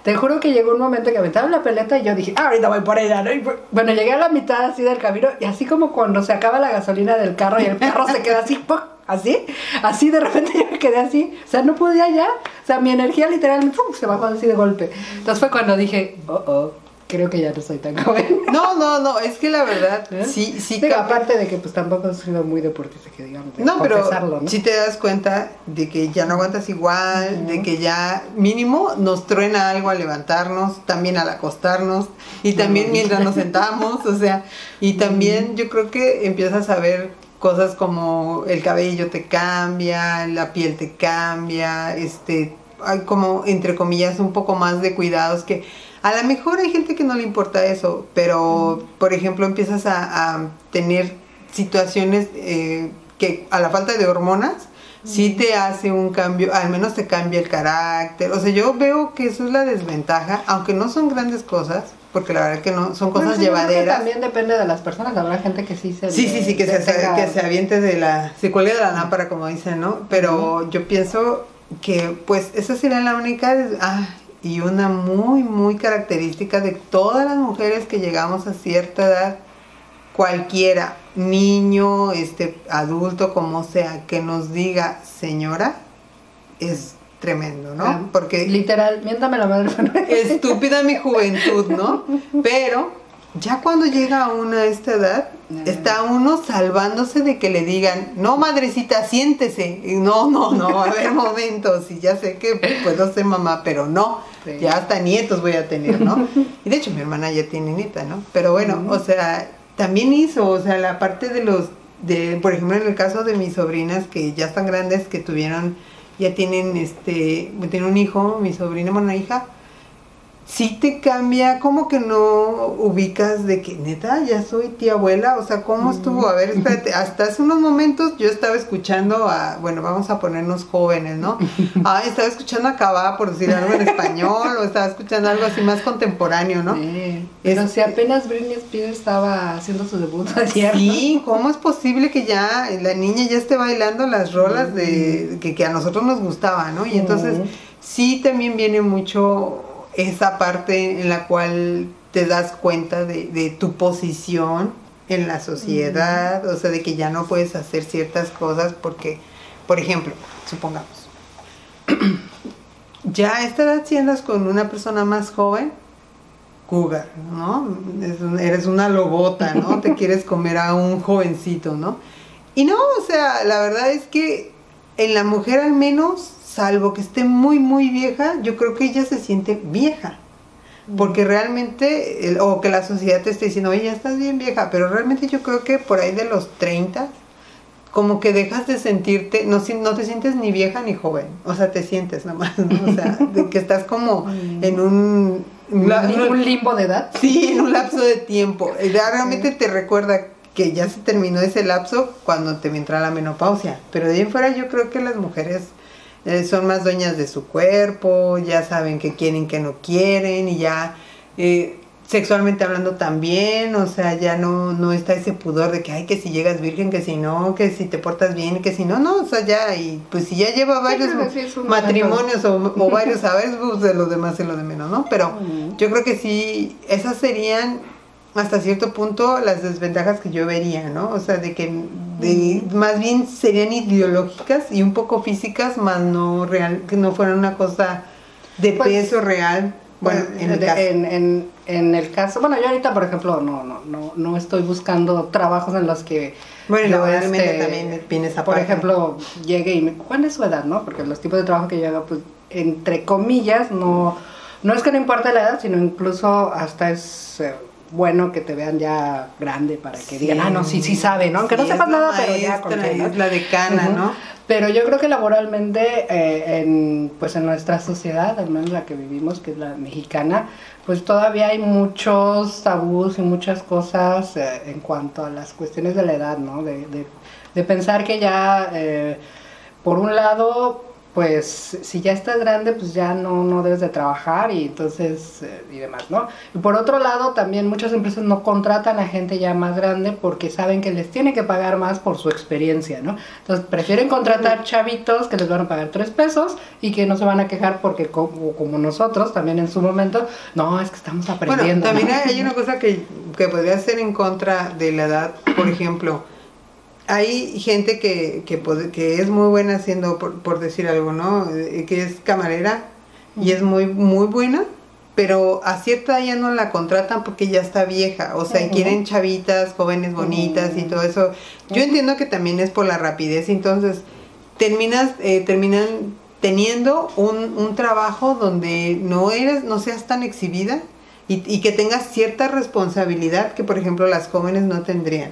Te juro que llegó un momento que aventaron la pelota y yo dije, ah, ahorita voy por ella, ¿no? Y bueno, llegué a la mitad así del camino y así como cuando se acaba la gasolina del carro y el carro se queda así, ¡pum! así, así de repente yo me quedé así, o sea, no podía ya, o sea, mi energía literalmente se bajó así de golpe. Entonces fue cuando dije, oh, oh, creo que ya no soy tan joven. No, no, no, es que la verdad, ¿Eh? sí, sí. Digo, aparte de que pues tampoco he sido muy deportista, que digamos, de No, pero ¿no? si te das cuenta de que ya no aguantas igual, de que ya mínimo nos truena algo al levantarnos, también al acostarnos y también mientras nos sentamos, o sea, y también yo creo que empiezas a ver cosas como el cabello te cambia, la piel te cambia, este, hay como entre comillas un poco más de cuidados que a lo mejor hay gente que no le importa eso, pero por ejemplo empiezas a, a tener situaciones eh, que a la falta de hormonas sí te hace un cambio, al menos te cambia el carácter. O sea, yo veo que eso es la desventaja, aunque no son grandes cosas, porque la verdad que no son cosas sí, yo creo que llevaderas. También depende de las personas, habrá gente que sí se... Sí, sí, sí, que se, tenga- que se aviente de la... Se cuelgue de la lámpara, como dicen, ¿no? Pero yo pienso que, pues, esa sería la única... Ah, y una muy, muy característica de todas las mujeres que llegamos a cierta edad, cualquiera, niño, este, adulto, como sea, que nos diga señora, es tremendo, Ah, ¿no? Porque Literal, miéntame la madre. estúpida mi juventud, ¿no? Pero ya cuando llega uno a esta edad, está uno salvándose de que le digan, no madrecita, siéntese. Y no, no, no, a ver momentos. Y ya sé que puedo ser mamá, pero no. Sí. Ya hasta nietos voy a tener, ¿no? Y de hecho mi hermana ya tiene nieta, ¿no? Pero bueno, o sea, también hizo, o sea, la parte de los, de, por ejemplo, en el caso de mis sobrinas que ya están grandes, que tuvieron, ya tienen, este, tienen un hijo, mi sobrina, bueno, una hija, sí te cambia, como que no ubicas de que neta ya soy tía abuela, o sea, ¿cómo estuvo? A ver, espérate, hasta hace unos momentos yo estaba escuchando a, bueno, vamos a ponernos jóvenes, ¿no? Ah, estaba escuchando a Cabá por decir algo en español, o estaba escuchando algo así más contemporáneo, ¿no? Sí. Pero Es- si apenas Britney Spears estaba haciendo su debut ayer. Sí, ¿cómo es posible que ya la niña ya esté bailando las rolas de que, que a nosotros nos gustaba, ¿no? Y entonces Ujú. sí también viene mucho esa parte en la cual te das cuenta de, de tu posición en la sociedad, o sea, de que ya no puedes hacer ciertas cosas porque, por ejemplo, supongamos, ya a esta edad si andas con una persona más joven, cougar, ¿no? Es un- eres una lobota, ¿no? Te quieres comer a un jovencito, ¿no? Y no, o sea, la verdad es que en la mujer al menos, salvo que esté muy, muy vieja, yo creo que ella se siente vieja. Porque realmente, el- o que la sociedad te esté diciendo, oye, ya estás bien vieja, pero realmente yo creo que por ahí de los 30, como que dejas de sentirte, no, si- no te sientes ni vieja ni joven, o sea, te sientes nada más, ¿no? O sea, de que estás como en un... Un, la- un limbo de edad. Sí, en un lapso de tiempo. Ya realmente te recuerda que ya se terminó ese lapso cuando te entra la menopausia. Pero de ahí en fuera yo creo que las mujeres eh, son más dueñas de su cuerpo, ya saben qué quieren, qué no quieren y ya eh, sexualmente hablando también, o sea, ya no, no está ese pudor de que, ay, que si llegas virgen, que si no, que si te portas bien, que si no, no, o sea, ya, y pues si ya lleva varios sí matrimonios o, o varios, a ver, pues de los demás y lo de menos, ¿no? Pero yo creo que sí, esas serían hasta cierto punto las desventajas que yo vería, ¿no? O sea, de que de, más bien serían ideológicas y un poco físicas, más no real, que no fueran una cosa de Pues, peso real. Bueno, en el de- caso. en, en- en el caso, bueno, yo ahorita, por ejemplo, no, no, no, no estoy buscando trabajos en los que Bueno, y yo, este, también viene esa por parte. ejemplo, llegue y me, ¿cuál es su edad, no? Porque los tipos de trabajo que yo hago, pues, entre comillas, no, no es que no importe la edad, sino incluso hasta es eh, bueno que te vean ya grande para que digan, ah, no, sí, sí sabe, ¿no? Aunque no sepas nada, pero ya maestra, con que, ¿no? es la decana, Ujú. ¿no? Pero yo creo que laboralmente, eh, en, pues en nuestra sociedad, al menos la que vivimos, que es la mexicana, pues todavía hay muchos tabús y muchas cosas eh, en cuanto a las cuestiones de la edad, ¿no? De, de- de pensar que ya, eh, por un lado, pues si ya estás grande, pues ya no, no debes de trabajar y entonces, eh, y demás, ¿no? Y por otro lado, también muchas empresas no contratan a gente ya más grande porque saben que les tiene que pagar más por su experiencia, ¿no? Entonces prefieren contratar chavitos que les van a pagar tres pesos y que no se van a quejar porque como, como nosotros también en su momento, no, es que estamos Bueno, aprendiendo. también hay una cosa que, que podría ser en contra de la edad, por ejemplo, hay gente que, que, que es muy buena haciendo, por, por decir algo, ¿no? Eh, Que es camarera y es muy, muy buena, pero a cierta edad ya no la contratan porque ya está vieja, o sea, y Ujú. quieren chavitas, jóvenes bonitas y Ujú. todo eso. Yo entiendo que también es por la rapidez, entonces terminas, eh, terminan teniendo un, un trabajo donde no eres, no seas tan exhibida y, y que tengas cierta responsabilidad que por ejemplo las jóvenes no tendrían.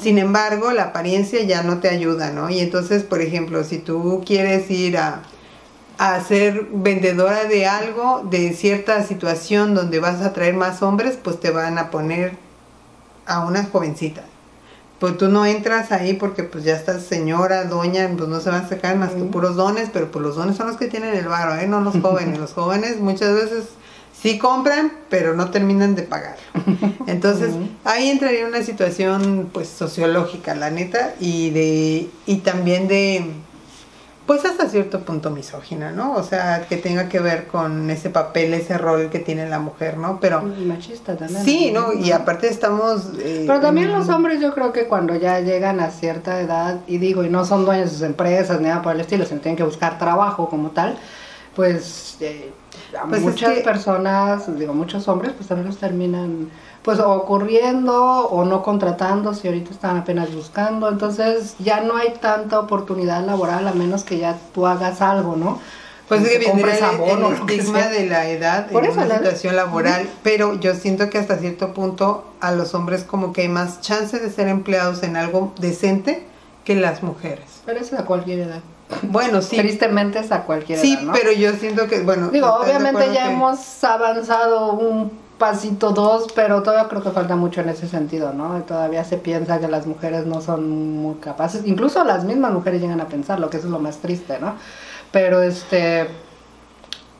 Sin embargo, la apariencia ya no te ayuda, ¿no? Y entonces, por ejemplo, si tú quieres ir a, a ser vendedora de algo, de cierta situación donde vas a traer más hombres, pues te van a poner a una jovencita. Pues tú no entras ahí porque pues ya estás señora, doña, pues no se van a sacar más que puros dones, pero pues los dones son los que tienen el varo, ¿eh? No los jóvenes. los jóvenes muchas veces sí compran, pero no terminan de pagar. Entonces, Ujú. ahí entraría una situación pues sociológica, la neta, y de y también de pues hasta cierto punto misógina, ¿no? O sea, que tenga que ver con ese papel, ese rol que tiene la mujer, ¿no? Pero Y machista también. sí, ¿no? Y aparte estamos eh, Pero también los hombres yo creo que cuando ya llegan a cierta edad, y digo, y no son dueños de sus empresas ni nada por el estilo, sino tienen que buscar trabajo como tal, pues, eh, a Pues es muchas que- personas, digo, muchos hombres, pues también los terminan, pues, o corriendo o no contratando si ahorita están apenas buscando, entonces ya no hay tanta oportunidad laboral a menos que ya tú hagas algo, ¿no? Pues es que vendría el, estigma de la edad Por en eso, una la- situación laboral, pero yo siento que hasta cierto punto a los hombres como que hay más chance de ser empleados en algo decente que las mujeres. Pero eso a cualquier edad. Bueno, sí, Tristemente es a cualquier sí, edad, ¿no? pero yo siento que, bueno, Digo, ¿estás de obviamente ya que- hemos avanzado un pasito dos, pero todavía creo que falta mucho en ese sentido, ¿no? Todavía se piensa que las mujeres no son muy capaces, incluso las mismas mujeres llegan a pensarlo, que eso es lo más triste, ¿no? Pero este,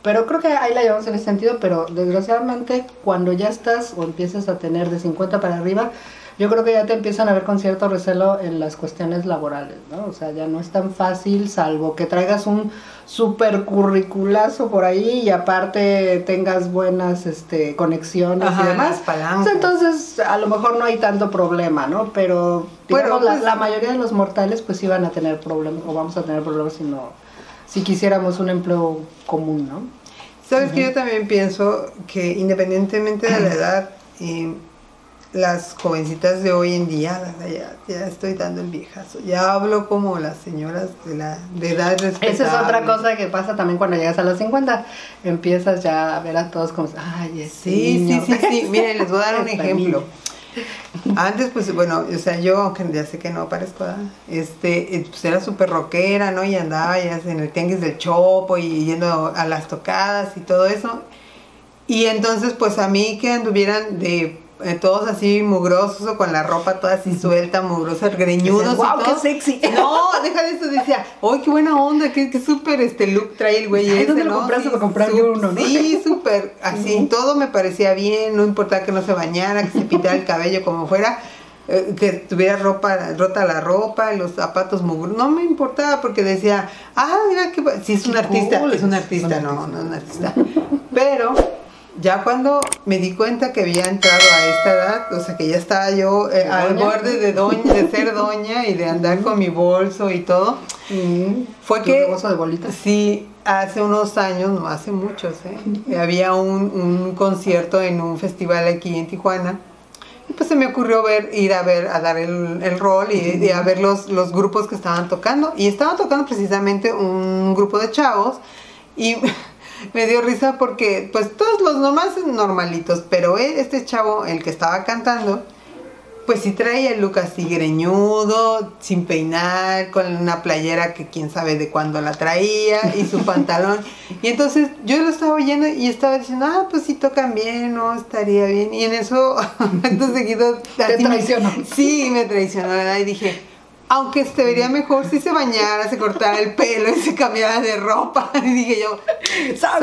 pero creo que ahí la llevamos en ese sentido, pero desgraciadamente cuando ya estás o empiezas a tener de 50 para arriba, yo creo que ya te empiezan a ver con cierto recelo en las cuestiones laborales, ¿no? O sea, ya no es tan fácil, salvo que traigas un super curriculazo por ahí y aparte tengas buenas este, conexiones Ajá, y demás. Pues entonces, a lo mejor no hay tanto problema, ¿no? Pero digamos, Bueno, pues- la mayoría de los mortales pues sí van a tener problemas, o vamos a tener problemas si no, si quisiéramos un empleo común, ¿no? Sabes que yo también pienso que independientemente de la edad, eh, las jovencitas de hoy en día, ya, ya estoy dando el viejazo, ya hablo como las señoras de la de edad respetable. Esa es otra cosa que pasa también cuando llegas a los 50. Empiezas ya a ver a todos como, ay, ese Sí, niño". sí, sí, sí. Miren, les voy a dar un ejemplo. Antes, pues, bueno, o sea, yo, aunque ya sé que no parezco, ¿verdad? este, eh, pues era súper rockera, ¿no? Y andaba ya en el tianguis del Chopo y yendo a las tocadas y todo eso. Y entonces, pues, a mí que anduvieran de eh, todos así mugrosos o con la ropa toda así suelta, mugrosa, greñudos Dices, "Guau, y todo. qué sexy". No, deja de eso, decía, ¡ay, qué buena onda! ¡Qué, qué súper este look trae el güey Ay, ese, ¿dónde lo ¿no? compraste Sí, comprar yo uno, no? Sí, súper, así, todo me parecía bien, no importaba que no se bañara, que se pintara el cabello como fuera, eh, que tuviera ropa, rota la ropa, los zapatos mugrosos, no me importaba porque decía, ah, mira que, si es un artista, cool, es un artista, no, no es un artista, pero ya cuando me di cuenta que había entrado a esta edad, o sea que ya estaba yo eh, al borde de doña, de ser doña y de andar con mi bolso y todo, Mm, fue ¿Tu que bolso de bolitas? sí, hace unos años, no hace muchos, ¿eh? había un, un concierto en un festival aquí en Tijuana. Y pues se me ocurrió ver, ir a ver, a dar el, el rol y, y a ver los, los grupos que estaban tocando. Y estaban tocando precisamente un grupo de chavos. Y me dio risa porque, pues todos los nomás normalitos, pero él, este chavo, el que estaba cantando, pues sí traía el look así greñudo, sin peinar, con una playera que quién sabe de cuándo la traía y su pantalón. Y entonces yo lo estaba oyendo y estaba diciendo, ah, pues sí tocan bien, no, estaría bien. Y en eso, entonces seguido... Te así me- traicionó. Sí, me traicionó, ¿verdad? Y dije, aunque se vería mejor si se bañara, se cortara el pelo y se cambiara de ropa. Y dije yo, ¡zas!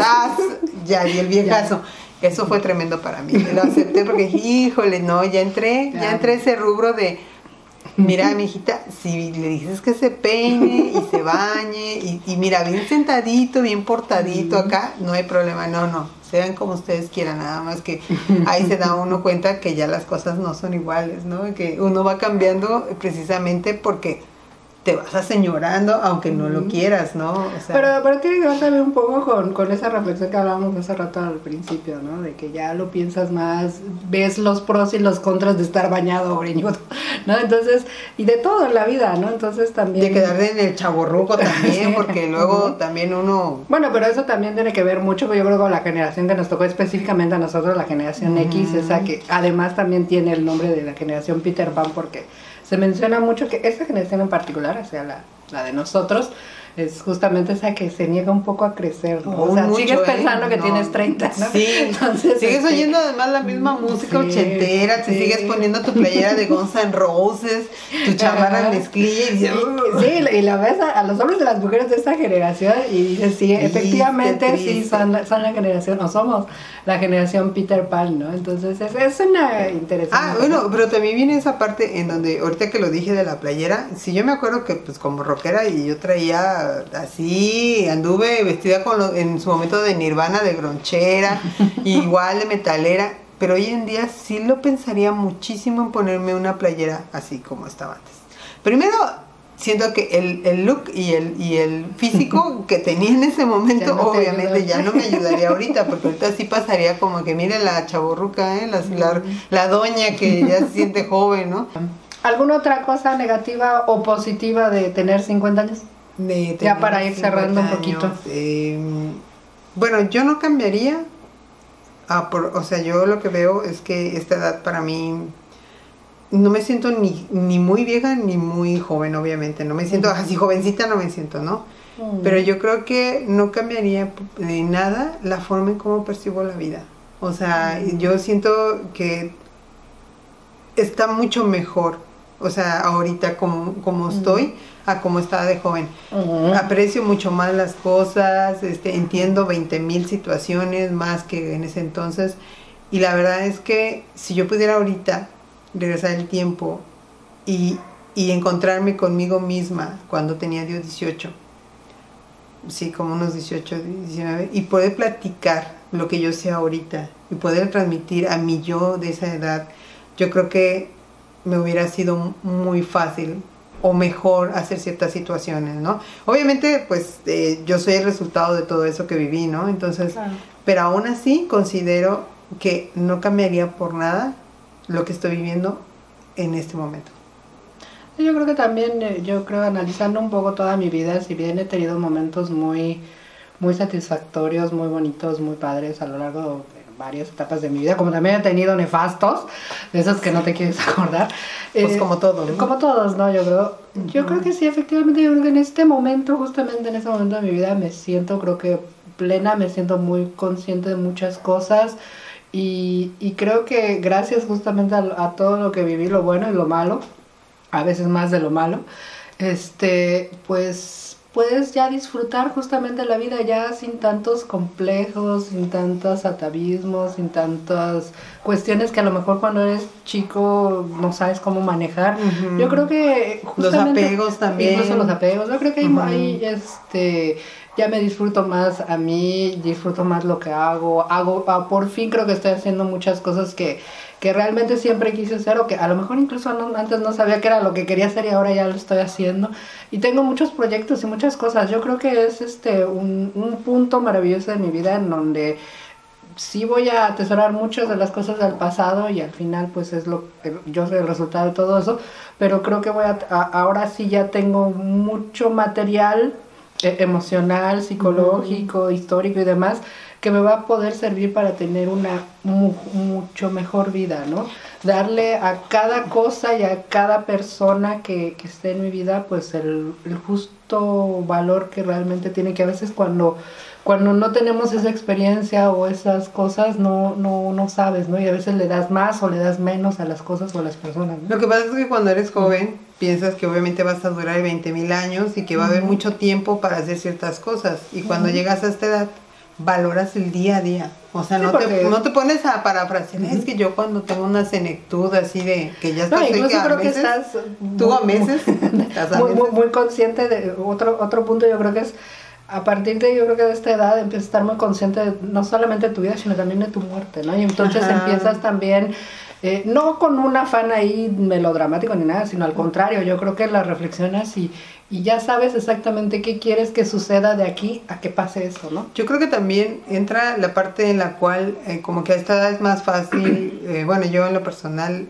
Ya di el viejazo. Eso fue tremendo para mí. Lo acepté porque híjole, no, ya entré, Ya. entré ese rubro de, mira, mi hijita, si le dices que se peine y se bañe y, y mira, bien sentadito, bien portadito acá, no hay problema, no, no, sean como ustedes quieran, nada más que ahí se da uno cuenta que ya las cosas no son iguales, ¿no? Que uno va cambiando precisamente porque te vas aseñorando aunque no lo quieras, ¿no? O sea, Pero, pero tiene que ver también un poco con, con esa reflexión que hablábamos hace rato al principio, ¿no? De que ya lo piensas más, ves los pros y los contras de estar bañado o greñudo, ¿no? Entonces, y de todo en la vida, ¿no? Entonces también... de quedar en el chaborruco también, porque luego también uno Bueno, pero eso también tiene que ver mucho, yo creo, con la generación que nos tocó específicamente a nosotros, la generación X, esa que además también tiene el nombre de la generación Peter Pan, porque se menciona mucho que esa generación en particular, o sea, la, la de nosotros, es justamente esa que se niega un poco a crecer, ¿no? o sea, mucho, sigues ¿eh? pensando que No. tienes 30, ¿no? Sí, Entonces, sigues este, oyendo además la misma música sí, ochentera, te sí. sigues poniendo tu playera de Guns N' Roses, tu chamarra Ajá. mezclilla y dices, "Uh". Sí, y la ves a, a los hombres y las mujeres de esta generación y dices, sí, efectivamente sí, triste. son, la- son la generación, o somos la generación Peter Pan, ¿no? Entonces es, es una interesante. Ah, bueno, pero también viene esa parte en donde, ahorita que lo dije de la playera, si yo me acuerdo que pues como rockera y yo traía así, anduve vestida con lo- en su momento de nirvana, de gronchera, igual de metalera, pero hoy en día sí lo pensaría muchísimo en ponerme una playera así como estaba antes. Primero, siento que el, el look y el, y el físico que tenía en ese momento, Ya no te obviamente ya no me ayudaría ahorita, porque ahorita sí pasaría como que mire la chaborruca, ¿eh? la, la, la doña que ya se siente joven, ¿no? ¿Alguna otra cosa negativa o positiva de tener 50 años? De Ya para ir cerrando un 50 poquito. eh, bueno, yo no cambiaría. a por- o sea, yo lo que veo es que esta edad para mí no me siento ni, ni muy vieja ni muy joven, obviamente. No me siento así jovencita, no me siento, ¿no? Pero yo creo que no cambiaría de nada la forma en cómo percibo la vida. O sea, yo siento que está mucho mejor. O sea, ahorita como, como estoy a como estaba de joven. Ujú. Aprecio mucho más las cosas, este, entiendo 20 mil situaciones más que en ese entonces. Y la verdad es que si yo pudiera ahorita regresar el tiempo y, y encontrarme conmigo misma cuando tenía yo 18, sí, como unos 18, 19, y poder platicar lo que yo sé ahorita y poder transmitir a mi yo de esa edad, yo creo que me hubiera sido muy fácil o mejor hacer ciertas situaciones, ¿no? Obviamente, pues eh, yo soy el resultado de todo eso que viví, ¿no? Entonces, Claro. pero aún así considero que no cambiaría por nada lo que estoy viviendo en este momento. Yo creo que también, eh, yo creo, analizando un poco toda mi vida, si bien he tenido momentos muy, muy satisfactorios, muy bonitos, muy padres a lo largo de varias etapas de mi vida, como también he tenido nefastos, de esos que no te quieres acordar. Pues Eh, como todo, ¿no? Como todos, ¿no? Yo creo, yo creo que sí, efectivamente, yo creo que en este momento, justamente en este momento de mi vida, me siento, creo que plena, me siento muy consciente de muchas cosas. Y, y creo que gracias justamente a, a todo lo que viví, lo bueno y lo malo, a veces más de lo malo, este, pues puedes ya disfrutar justamente la vida ya sin tantos complejos, sin tantos atavismos, sin tantas cuestiones que a lo mejor cuando eres chico no sabes cómo manejar. Yo creo que Los justamente- apegos también. Incluso los apegos. Yo creo que hay, este ya me disfruto más a mí, disfruto más lo que hago, hago, ah, por fin creo que estoy haciendo muchas cosas que, que realmente siempre quise hacer o que a lo mejor incluso antes no sabía que era lo que quería hacer y ahora ya lo estoy haciendo. Y tengo muchos proyectos y muchas cosas. Yo creo que es este un, un punto maravilloso de mi vida en donde sí voy a atesorar muchas de las cosas del pasado y al final pues es lo yo soy el resultado de todo eso, pero creo que voy a, ahora sí ya tengo mucho material eh, emocional, psicológico, histórico y demás que me va a poder servir para tener una mucho mejor vida, ¿no? Darle a cada cosa y a cada persona que, que esté en mi vida pues el, el justo valor que realmente tiene que a veces cuando cuando no tenemos esa experiencia o esas cosas, no, no, no sabes, ¿no? Y a veces le das más o le das menos a las cosas o a las personas. Lo que pasa es que cuando eres joven, piensas que obviamente vas a durar 20 mil años y que va a haber mucho tiempo para hacer ciertas cosas. Y cuando llegas a esta edad, valoras el día a día. O sea, no, te, no te pones a parafrasear. Es que yo cuando tengo una senectud así de que ya estás no, incluso creo que estás tú a meses, muy, muy, muy, consciente de otro otro punto yo creo que es a partir de yo creo que de esta edad empiezas a estar muy consciente de, no solamente de tu vida, sino también de tu muerte, ¿no? Y entonces empiezas también, eh, no con un afán ahí melodramático ni nada, sino al contrario, yo creo que la reflexionas y, y ya sabes exactamente qué quieres que suceda de aquí a que pase eso, ¿no? Yo creo que también entra la parte en la cual eh, como que a esta edad es más fácil, eh, bueno, yo en lo personal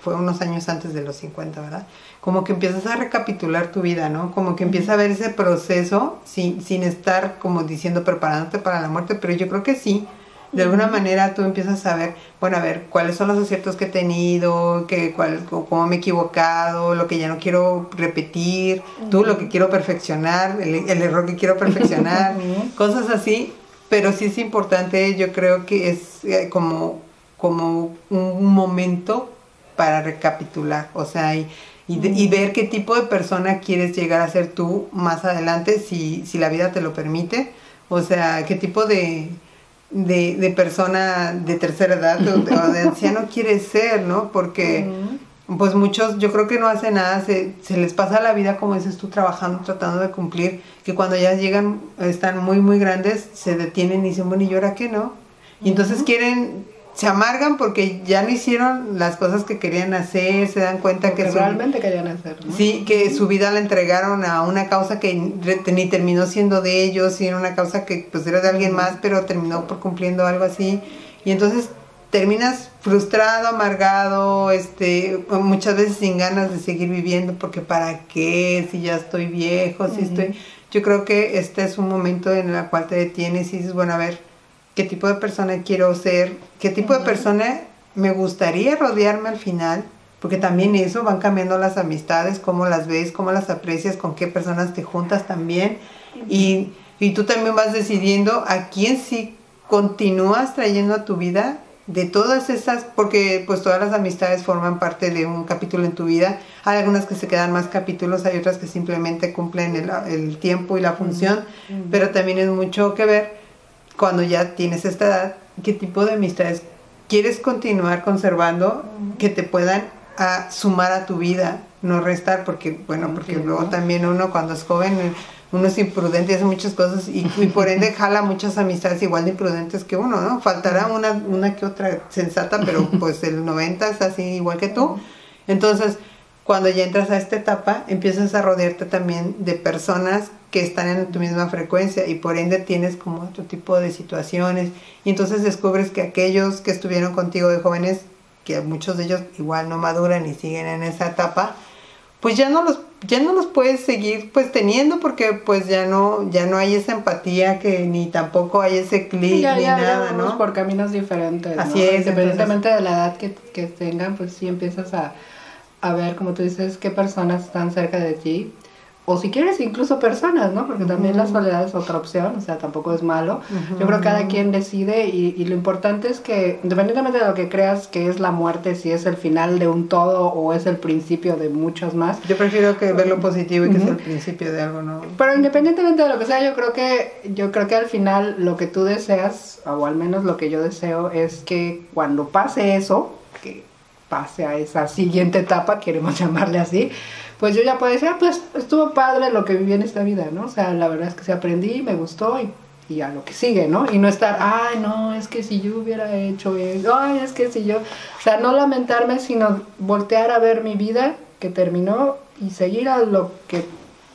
fue unos años antes de los 50, ¿verdad? como que empiezas a recapitular tu vida, ¿no? Como que empieza a ver ese proceso sin, sin estar como diciendo preparándote para la muerte, pero yo creo que sí, de alguna manera tú empiezas a saber, bueno, a ver, cuáles son los aciertos que he tenido, que, cuál, cómo me he equivocado, lo que ya no quiero repetir, tú lo que quiero perfeccionar, el, el error que quiero perfeccionar, cosas así, pero sí es importante, yo creo que es eh, como, como un momento para recapitular, o sea, y y, ver qué tipo de persona quieres llegar a ser tú más adelante si, si la vida te lo permite. O sea, qué tipo de, de, persona de tercera edad o de, anciano quieres ser, ¿no? Porque pues muchos yo creo que no hacen nada, se, se les pasa la vida como dices tú trabajando, tratando de cumplir, que cuando ya llegan, están muy, muy grandes, se detienen y dicen, bueno, ¿y ahora qué no? Y entonces quieren se amargan porque ya no hicieron las cosas que querían hacer, se dan cuenta que, realmente querían hacer. Sí, que su vida la entregaron a una causa que ni terminó siendo de ellos, sino una causa que pues era de alguien más, pero terminó por cumpliendo algo así. Y entonces terminas frustrado, amargado, este, muchas veces sin ganas de seguir viviendo porque para qué, si ya estoy viejo, si estoy... Yo creo que este es un momento en el cual te detienes y dices, bueno, a ver, qué tipo de persona quiero ser, qué tipo de persona me gustaría rodearme al final, porque también eso van cambiando las amistades, cómo las ves, cómo las aprecias, con qué personas te juntas también. Y, y tú también vas decidiendo a quién sí continúas trayendo a tu vida de todas esas, porque pues todas las amistades forman parte de un capítulo en tu vida. Hay algunas que se quedan más capítulos, hay otras que simplemente cumplen el, el tiempo y la función, pero también es mucho que ver cuando ya tienes esta edad, qué tipo de amistades quieres continuar conservando que te puedan a sumar a tu vida, no restar, porque, bueno, porque luego también uno cuando es joven, uno es imprudente y hace muchas cosas y, por ende jala muchas amistades igual de imprudentes que uno, ¿no? Faltará una, una que otra sensata, pero pues el 90 es así igual que tú. Entonces, cuando ya entras a esta etapa, empiezas a rodearte también de personas que están en tu misma frecuencia y por ende tienes como otro tipo de situaciones y entonces descubres que aquellos que estuvieron contigo de jóvenes, que muchos de ellos igual no maduran y siguen en esa etapa, pues ya no los ya no los puedes seguir pues teniendo porque pues ya no ya no hay esa empatía que ni tampoco hay ese clic ni nada, ¿no? por caminos diferentes. Así es. Independientemente de la edad que, que tengan, pues sí empiezas a, a ver, como tú dices, qué personas están cerca de ti o si quieres incluso personas, ¿no? Porque también la soledad es otra opción, o sea, tampoco es malo. Yo creo que cada quien decide y, lo importante es que, independientemente de lo que creas que es la muerte, si es el final de un todo o es el principio de muchos más. Yo prefiero que ver lo positivo y que es el principio de algo, ¿no? Pero independientemente de lo que sea, yo creo que yo creo que al final lo que tú deseas, o al menos lo que yo deseo es que cuando pase eso, que pase a esa siguiente etapa, queremos llamarle así, pues yo ya puedo decir, ah, pues estuvo padre lo que viví en esta vida, ¿no? O sea, la verdad es que sí aprendí, me gustó y, y a lo que sigue, ¿no? Y no estar, ay, no, es que si yo hubiera hecho eso, ay, es que si yo, o sea, no lamentarme, sino voltear a ver mi vida que terminó y seguir a lo que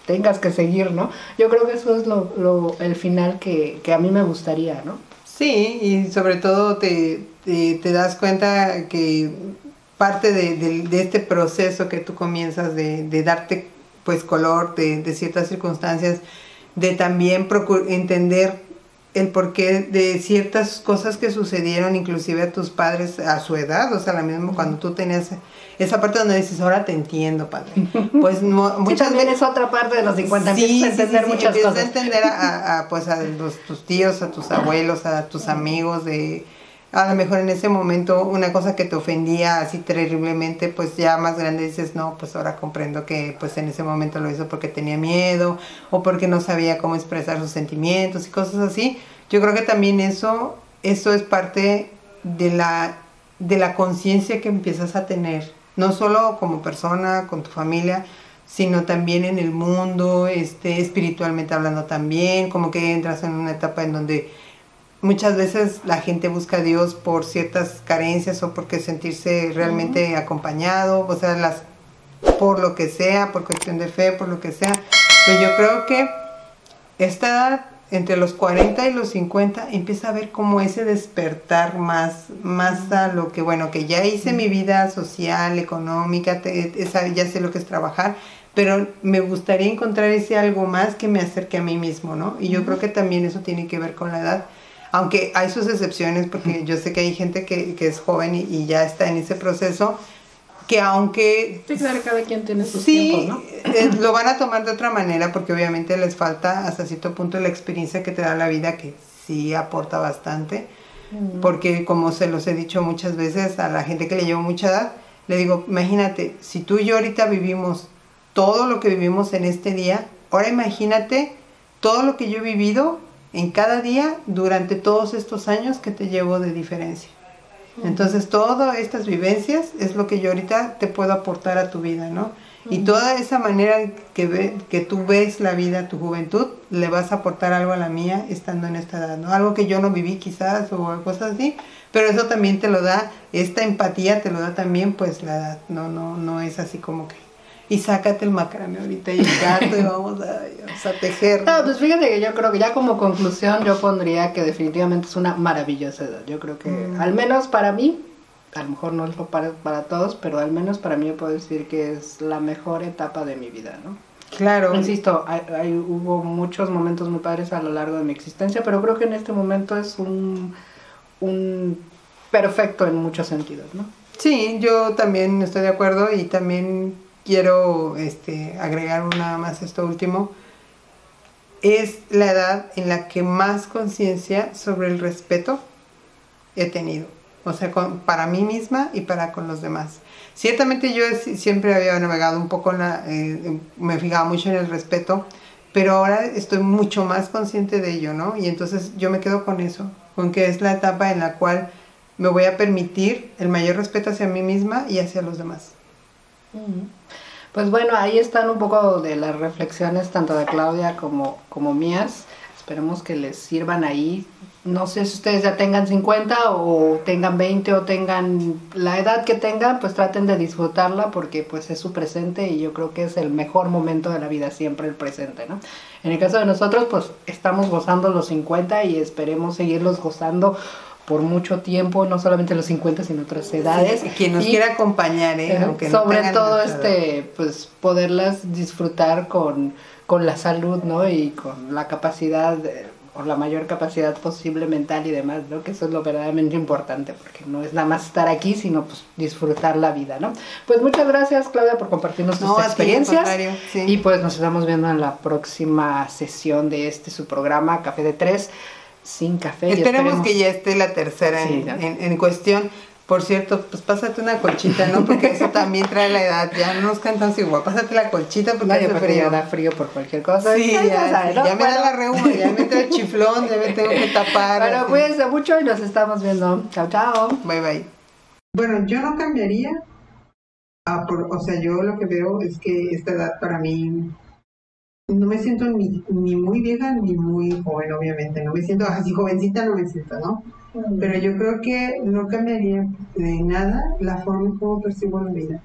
tengas que seguir, ¿no? Yo creo que eso es lo, lo el final que, que a mí me gustaría, ¿no? Sí, y sobre todo te, te das cuenta que parte de, de, de, este proceso que tú comienzas de, de darte pues color de, de, ciertas circunstancias, de también entender el porqué de ciertas cosas que sucedieron inclusive a tus padres a su edad, o sea, la misma cuando tú tenías esa parte donde dices, ahora te entiendo, padre. Pues no, muchas sí, veces es otra parte de los 50, sí, empiezas a entender sí, muchas cosas. a entender a, a, pues a los, tus tíos, a tus abuelos, a tus amigos de a lo mejor en ese momento una cosa que te ofendía así terriblemente, pues ya más grande dices, no, pues ahora comprendo que pues en ese momento lo hizo porque tenía miedo o porque no sabía cómo expresar sus sentimientos y cosas así. Yo creo que también eso, eso es parte de la, de la conciencia que empiezas a tener, no solo como persona, con tu familia, sino también en el mundo, este, espiritualmente hablando también, como que entras en una etapa en donde muchas veces la gente busca a Dios por ciertas carencias o porque sentirse realmente uh -huh. acompañado, o sea, las por lo que sea, por cuestión de fe, por lo que sea. Pero yo creo que esta edad, entre los 40 y los 50, empieza a ver como ese despertar más, más a lo que, bueno, que ya hice mi vida social, económica, te, esa, ya sé lo que es trabajar, pero me gustaría encontrar ese algo más que me acerque a mí mismo, ¿no? Y yo uh -huh. creo que también eso tiene que ver con la edad aunque hay sus excepciones, porque yo sé que hay gente que, que es joven y, y, ya está en ese proceso, que aunque... Sí, claro, cada quien tiene sus sí, tiempos, ¿no? Eh, lo van a tomar de otra manera, porque obviamente les falta hasta cierto punto la experiencia que te da la vida, que sí aporta bastante, mm. porque como se los he dicho muchas veces a la gente que le llevo mucha edad, le digo, imagínate, si tú y yo ahorita vivimos todo lo que vivimos en este día, ahora imagínate todo lo que yo he vivido en cada día durante todos estos años que te llevo de diferencia. Entonces, todas estas vivencias es lo que yo ahorita te puedo aportar a tu vida, ¿no? Y toda esa manera que, ve, que tú ves la vida, tu juventud, le vas a aportar algo a la mía estando en esta edad, ¿no? Algo que yo no viví quizás o cosas así, pero eso también te lo da, esta empatía te lo da también pues la edad, no, no, no es así como que y sácate el macramé ahorita y el gato y vamos a, vamos a tejer. No, pues fíjate que yo creo que ya como conclusión yo pondría que definitivamente es una maravillosa edad. Yo creo que mm. al menos para mí, a lo mejor no es para, para todos, pero al menos para mí yo puedo decir que es la mejor etapa de mi vida, ¿no? Claro. Insisto, hay, hay, hubo muchos momentos muy padres a lo largo de mi existencia, pero creo que en este momento es un, un perfecto en muchos sentidos, ¿no? Sí, yo también estoy de acuerdo y también quiero este, agregar nada más esto último, es la edad en la que más conciencia sobre el respeto he tenido. O sea, para mí misma y para con los demás. Ciertamente yo siempre había navegado un poco, en la, eh, me fijaba mucho en el respeto, pero ahora estoy mucho más consciente de ello, ¿no? Y entonces yo me quedo con eso, con que es la etapa en la cual me voy a permitir el mayor respeto hacia mí misma y hacia los demás. Pues bueno, ahí están un poco de las reflexiones tanto de Claudia como, como mías. Esperemos que les sirvan ahí. No sé si ustedes ya tengan 50 o tengan 20 o tengan la edad que tengan, pues traten de disfrutarla porque pues es su presente y yo creo que es el mejor momento de la vida, siempre el presente, ¿no? En el caso de nosotros, pues estamos gozando los 50 y esperemos seguirlos gozando por mucho tiempo, no solamente los 50, sino otras edades. Sí, quien nos y, quiera acompañar, ¿eh? Aunque sobre no todo, este, pues poderlas disfrutar con, con la salud, ¿no? Y con la capacidad, o la mayor capacidad posible mental y demás, ¿no? Que eso es lo verdaderamente importante, porque no es nada más estar aquí, sino pues disfrutar la vida, ¿no? Pues muchas gracias, Claudia, por compartirnos tus no, experiencias. Sí. Y pues nos estamos viendo en la próxima sesión de este su programa, Café de Tres sin café. Esperemos, esperemos, que ya esté la tercera sí, en, en, en, cuestión. Por cierto, pues pásate una colchita, ¿no? Porque eso también trae la edad. Ya no nos cantan igual. Pásate la colchita porque no, hace frío. da frío por cualquier cosa. Sí, ya, ya, sabes, ¿no? ya me bueno. da la reuma, ya me entra el chiflón, ya me tengo que tapar. Bueno, cuídense mucho y nos estamos viendo. Chao, chao. Bye, bye. Bueno, yo no cambiaría. Ah, por, o sea, yo lo que veo es que esta edad para mí no me siento ni, ni muy vieja ni muy joven, obviamente. No me siento así jovencita, no me siento, ¿no? Pero yo creo que no cambiaría de nada la forma en cómo percibo la vida.